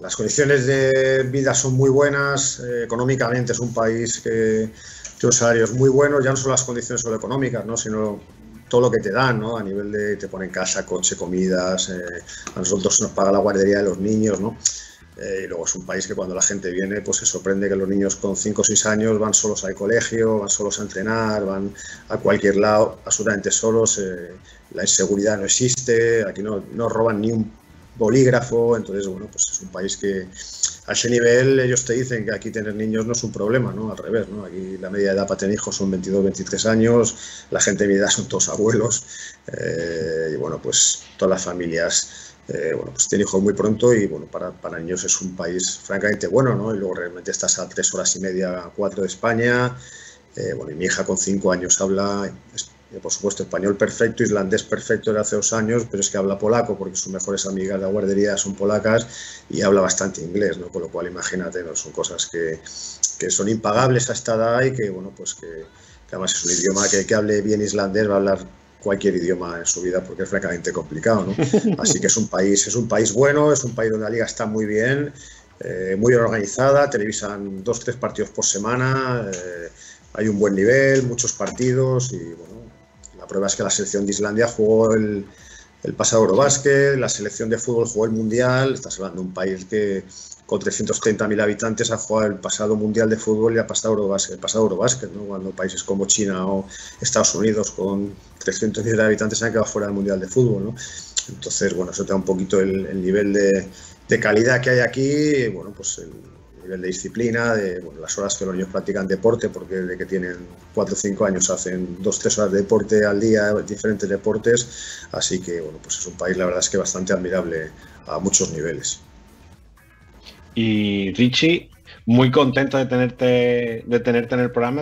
[SPEAKER 4] las condiciones de vida son muy buenas, eh, económicamente es un país que tiene salarios muy buenos, ya no son las condiciones solo económicas, ¿no? sino todo lo que te dan, ¿no? a nivel de te ponen casa, coche, comidas, eh, a nosotros nos paga la guardería de los niños, ¿no? Eh, y luego es un país que cuando la gente viene, pues se sorprende que los niños con 5 o 6 años van solos al colegio, van solos a entrenar, van a cualquier lado absolutamente solos. la inseguridad no existe, aquí no, no roban ni un bolígrafo, entonces, bueno, pues es un país que a ese nivel ellos te dicen que aquí tener niños no es un problema, ¿no? Al revés, ¿no? Aquí la media edad para tener hijos son 22, 23 años, la gente de mi edad son todos abuelos, eh, y bueno, pues todas las familias, eh, bueno, pues tienen hijos muy pronto y, bueno, para, para niños es un país francamente bueno, ¿no? Y luego realmente estás a tres horas y media, cuatro de España, eh, bueno, y mi hija con cinco años habla por supuesto, español perfecto, islandés perfecto de hace dos años, pero es que habla polaco porque sus mejores amigas de la guardería son polacas y habla bastante inglés, ¿no? Con lo cual, imagínate, ¿no? son cosas que, que son impagables a esta edad y que, bueno, pues que, además es un idioma que, que hable bien islandés, va a hablar cualquier idioma en su vida porque es francamente complicado, ¿no? Así que es un país, es un país bueno, es un país donde la liga está muy bien, eh, muy bien organizada, televisan dos, tres partidos por semana, eh, hay un buen nivel, muchos partidos y bueno, prueba es que la selección de Islandia jugó el, pasado Eurobásquet, la selección de fútbol jugó el Mundial, estás hablando de un país que con 330.000 habitantes ha jugado el pasado Mundial de Fútbol y ha pasado Eurobásquet, el pasado Eurobásquet, ¿no? cuando países como China o Estados Unidos con 300.000 habitantes han quedado fuera del Mundial de Fútbol. ¿no? Entonces, bueno, eso te da un poquito el, el nivel de, calidad que hay aquí, bueno, pues el, de disciplina, de las horas que los niños practican deporte, porque desde que tienen 4 o 5 años hacen 2-3 horas de deporte al día, diferentes deportes, así que bueno, pues es un país la verdad es que bastante admirable a muchos niveles.
[SPEAKER 1] Y Richie, muy contento de tenerte, de tenerte en el programa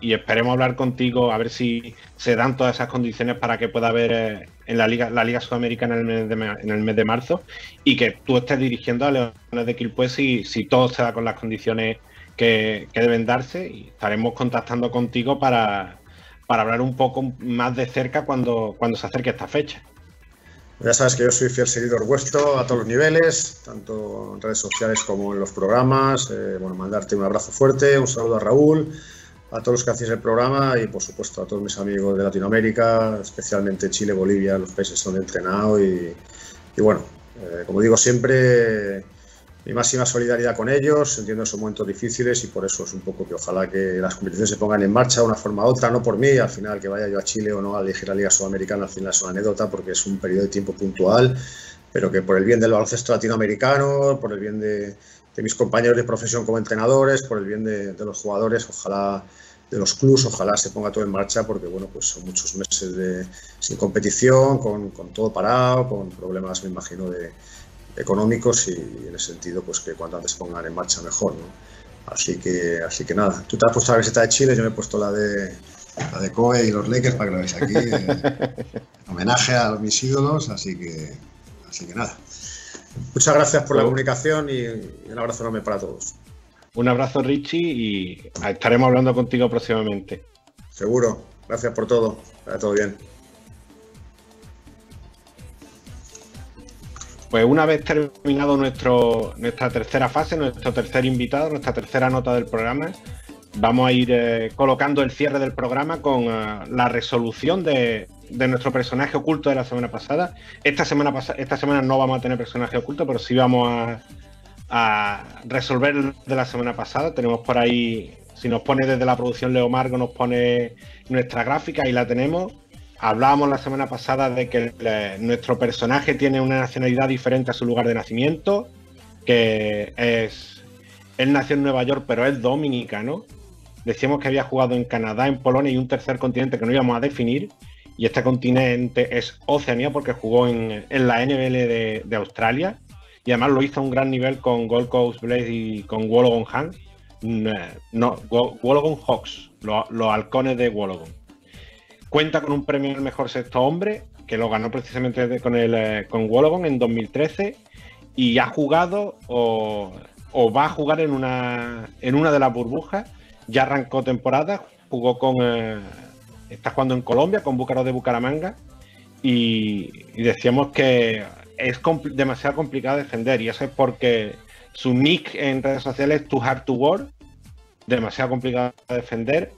[SPEAKER 1] y esperemos hablar contigo a ver si se dan todas esas condiciones para que pueda haber eh, en la Liga, la Liga Sudamericana en el, mes de, marzo y que tú estés dirigiendo a Leones de Quilpué si, si todo se da con las condiciones que, deben darse y estaremos contactando contigo para, para hablar un poco más de cerca cuando, cuando se acerque esta fecha.
[SPEAKER 4] Ya sabes que yo soy fiel seguidor vuestro a todos los niveles, tanto en redes sociales como en los programas. Eh, bueno, mandarte un abrazo fuerte, un saludo a Raúl, a todos los que hacéis el programa y, por supuesto, a todos mis amigos de Latinoamérica, especialmente Chile, Bolivia, los países donde he entrenado. Y, bueno, eh, como digo siempre, mi máxima solidaridad con ellos, entiendo esos momentos difíciles y por eso es un poco que ojalá que las competiciones se pongan en marcha de una forma u otra, no por mí, al final que vaya yo a Chile o no a elegir la Liga Sudamericana, al final es una anécdota porque es un periodo de tiempo puntual, pero que por el bien del baloncesto latinoamericano, por el bien de, mis compañeros de profesión como entrenadores, por el bien de, los jugadores, ojalá de los clubs, ojalá se ponga todo en marcha porque bueno, pues son muchos meses de, sin competición, con todo parado, con problemas, me imagino, de económicos y en ese sentido pues que cuanto antes pongan en marcha mejor ¿no? así que así que nada. Tú te has puesto la camiseta de Chile yo me he puesto la de la de Coe y los Lakers para que lo veáis aquí eh, homenaje a mis ídolos así que así que nada. Muchas gracias por la comunicación y un abrazo enorme para todos.
[SPEAKER 1] Un abrazo Richie y estaremos hablando contigo próximamente.
[SPEAKER 4] Seguro. Gracias por todo. Todo bien
[SPEAKER 1] Pues una vez terminado nuestra tercera fase, nuestro tercer invitado, nuestra tercera nota del programa, vamos a ir eh, colocando el cierre del programa con eh, la resolución de, nuestro personaje oculto de la semana pasada. Esta semana, esta semana no vamos a tener personaje oculto, pero sí vamos a, resolver de la semana pasada. Tenemos por ahí, si nos pone desde la producción Leo Margo, nos pone nuestra gráfica y la tenemos. Hablábamos la semana pasada de que nuestro personaje tiene una nacionalidad diferente a su lugar de nacimiento, que es... Él nació en Nueva York, pero es dominicano. Decíamos que había jugado en Canadá, en Polonia y un tercer continente que no íbamos a definir. Y este continente es Oceanía porque jugó en, la NBL de, Australia. Y además lo hizo a un gran nivel con Gold Coast Blaze y con Wollongong Hands. No, Wollongong Hawks, los halcones de Wollongong. Cuenta con un premio al mejor sexto hombre, que lo ganó precisamente con, el, eh, con en 2013, y ha jugado o, va a jugar en una, en una de las burbujas. Ya arrancó temporada, jugó con. Eh, está jugando en Colombia, con Búcaro de Bucaramanga, y, decíamos que es demasiado complicado defender, y eso es porque su nick en redes sociales es Too Hard to War, demasiado complicado defender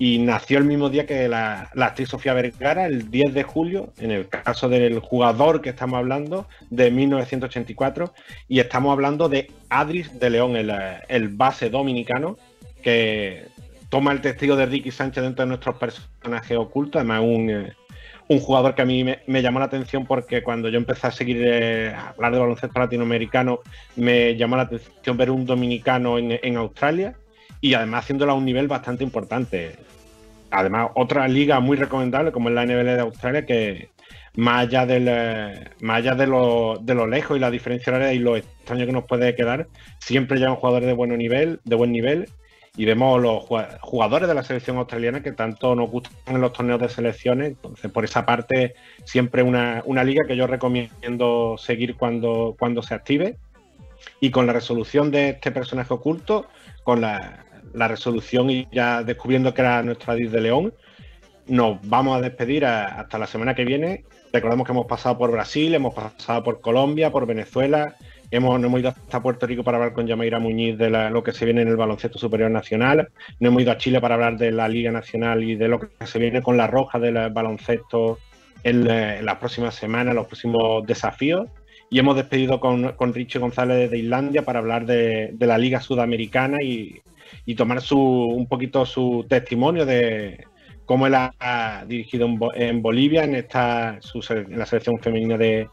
[SPEAKER 1] y nació el mismo día que la, actriz Sofía Vergara, el 10 de julio, en el caso del jugador que estamos hablando, de 1984, y estamos hablando de Adris de León, el, base dominicano, que toma el testigo de Ricky Sánchez dentro de nuestros personajes ocultos, además un, eh, un jugador que a mí me, llamó la atención porque cuando yo empecé a seguir eh, hablar de baloncesto latinoamericano, me llamó la atención ver un dominicano en, en Australia y además haciéndolo a un nivel bastante importante además, otra liga muy recomendable como es la NBL de Australia, que más allá, del, más allá de, lo, de lo lejos y la diferencia horaria y lo extraño que nos puede quedar, siempre llegan jugadores de buen nivel, de buen nivel y vemos los jugadores de la selección australiana que tanto nos gustan en los torneos de selecciones. Entonces, por esa parte, siempre una, una liga que yo recomiendo seguir cuando, cuando se active. Y con la resolución de este personaje oculto, con la, la resolución y ya descubriendo que era nuestra Adis de León, nos vamos a despedir hasta la semana que viene. Recordemos que hemos pasado por Brasil, hemos pasado por Colombia, por Venezuela, hemos, hemos ido hasta Puerto Rico para hablar con Yamaira Muñiz de lo que se viene en el baloncesto superior nacional, no hemos ido a Chile para hablar de la Liga Nacional y de lo que se viene con la roja del baloncesto en, las próximas semanas, los próximos desafíos. Y hemos despedido con, con Richie González de Islandia para hablar de, de la Liga Sudamericana y, y tomar su, un poquito su testimonio de cómo él ha dirigido en, Bolivia, en, esta, en la selección femenina de,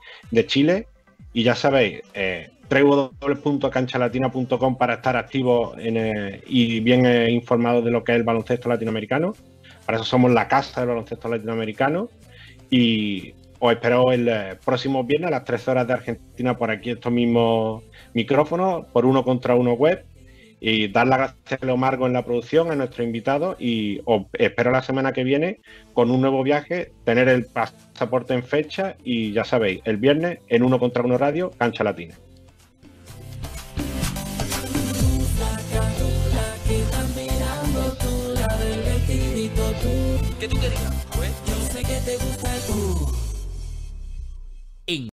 [SPEAKER 1] Chile. Y ya sabéis, eh, www.canchalatina.com para estar activos eh, y bien eh, informados de lo que es el baloncesto latinoamericano. Para eso somos la casa del baloncesto latinoamericano. Y os espero el eh, próximo viernes a las 13 horas de Argentina por aquí, estos mismos micrófonos, por uno contra uno web. Y dar las gracias a Leomargo en la producción, a nuestro invitado. Y os espero la semana que viene con un nuevo viaje, tener el pasaporte en fecha. Y ya sabéis, el viernes en uno contra uno radio, cancha latina.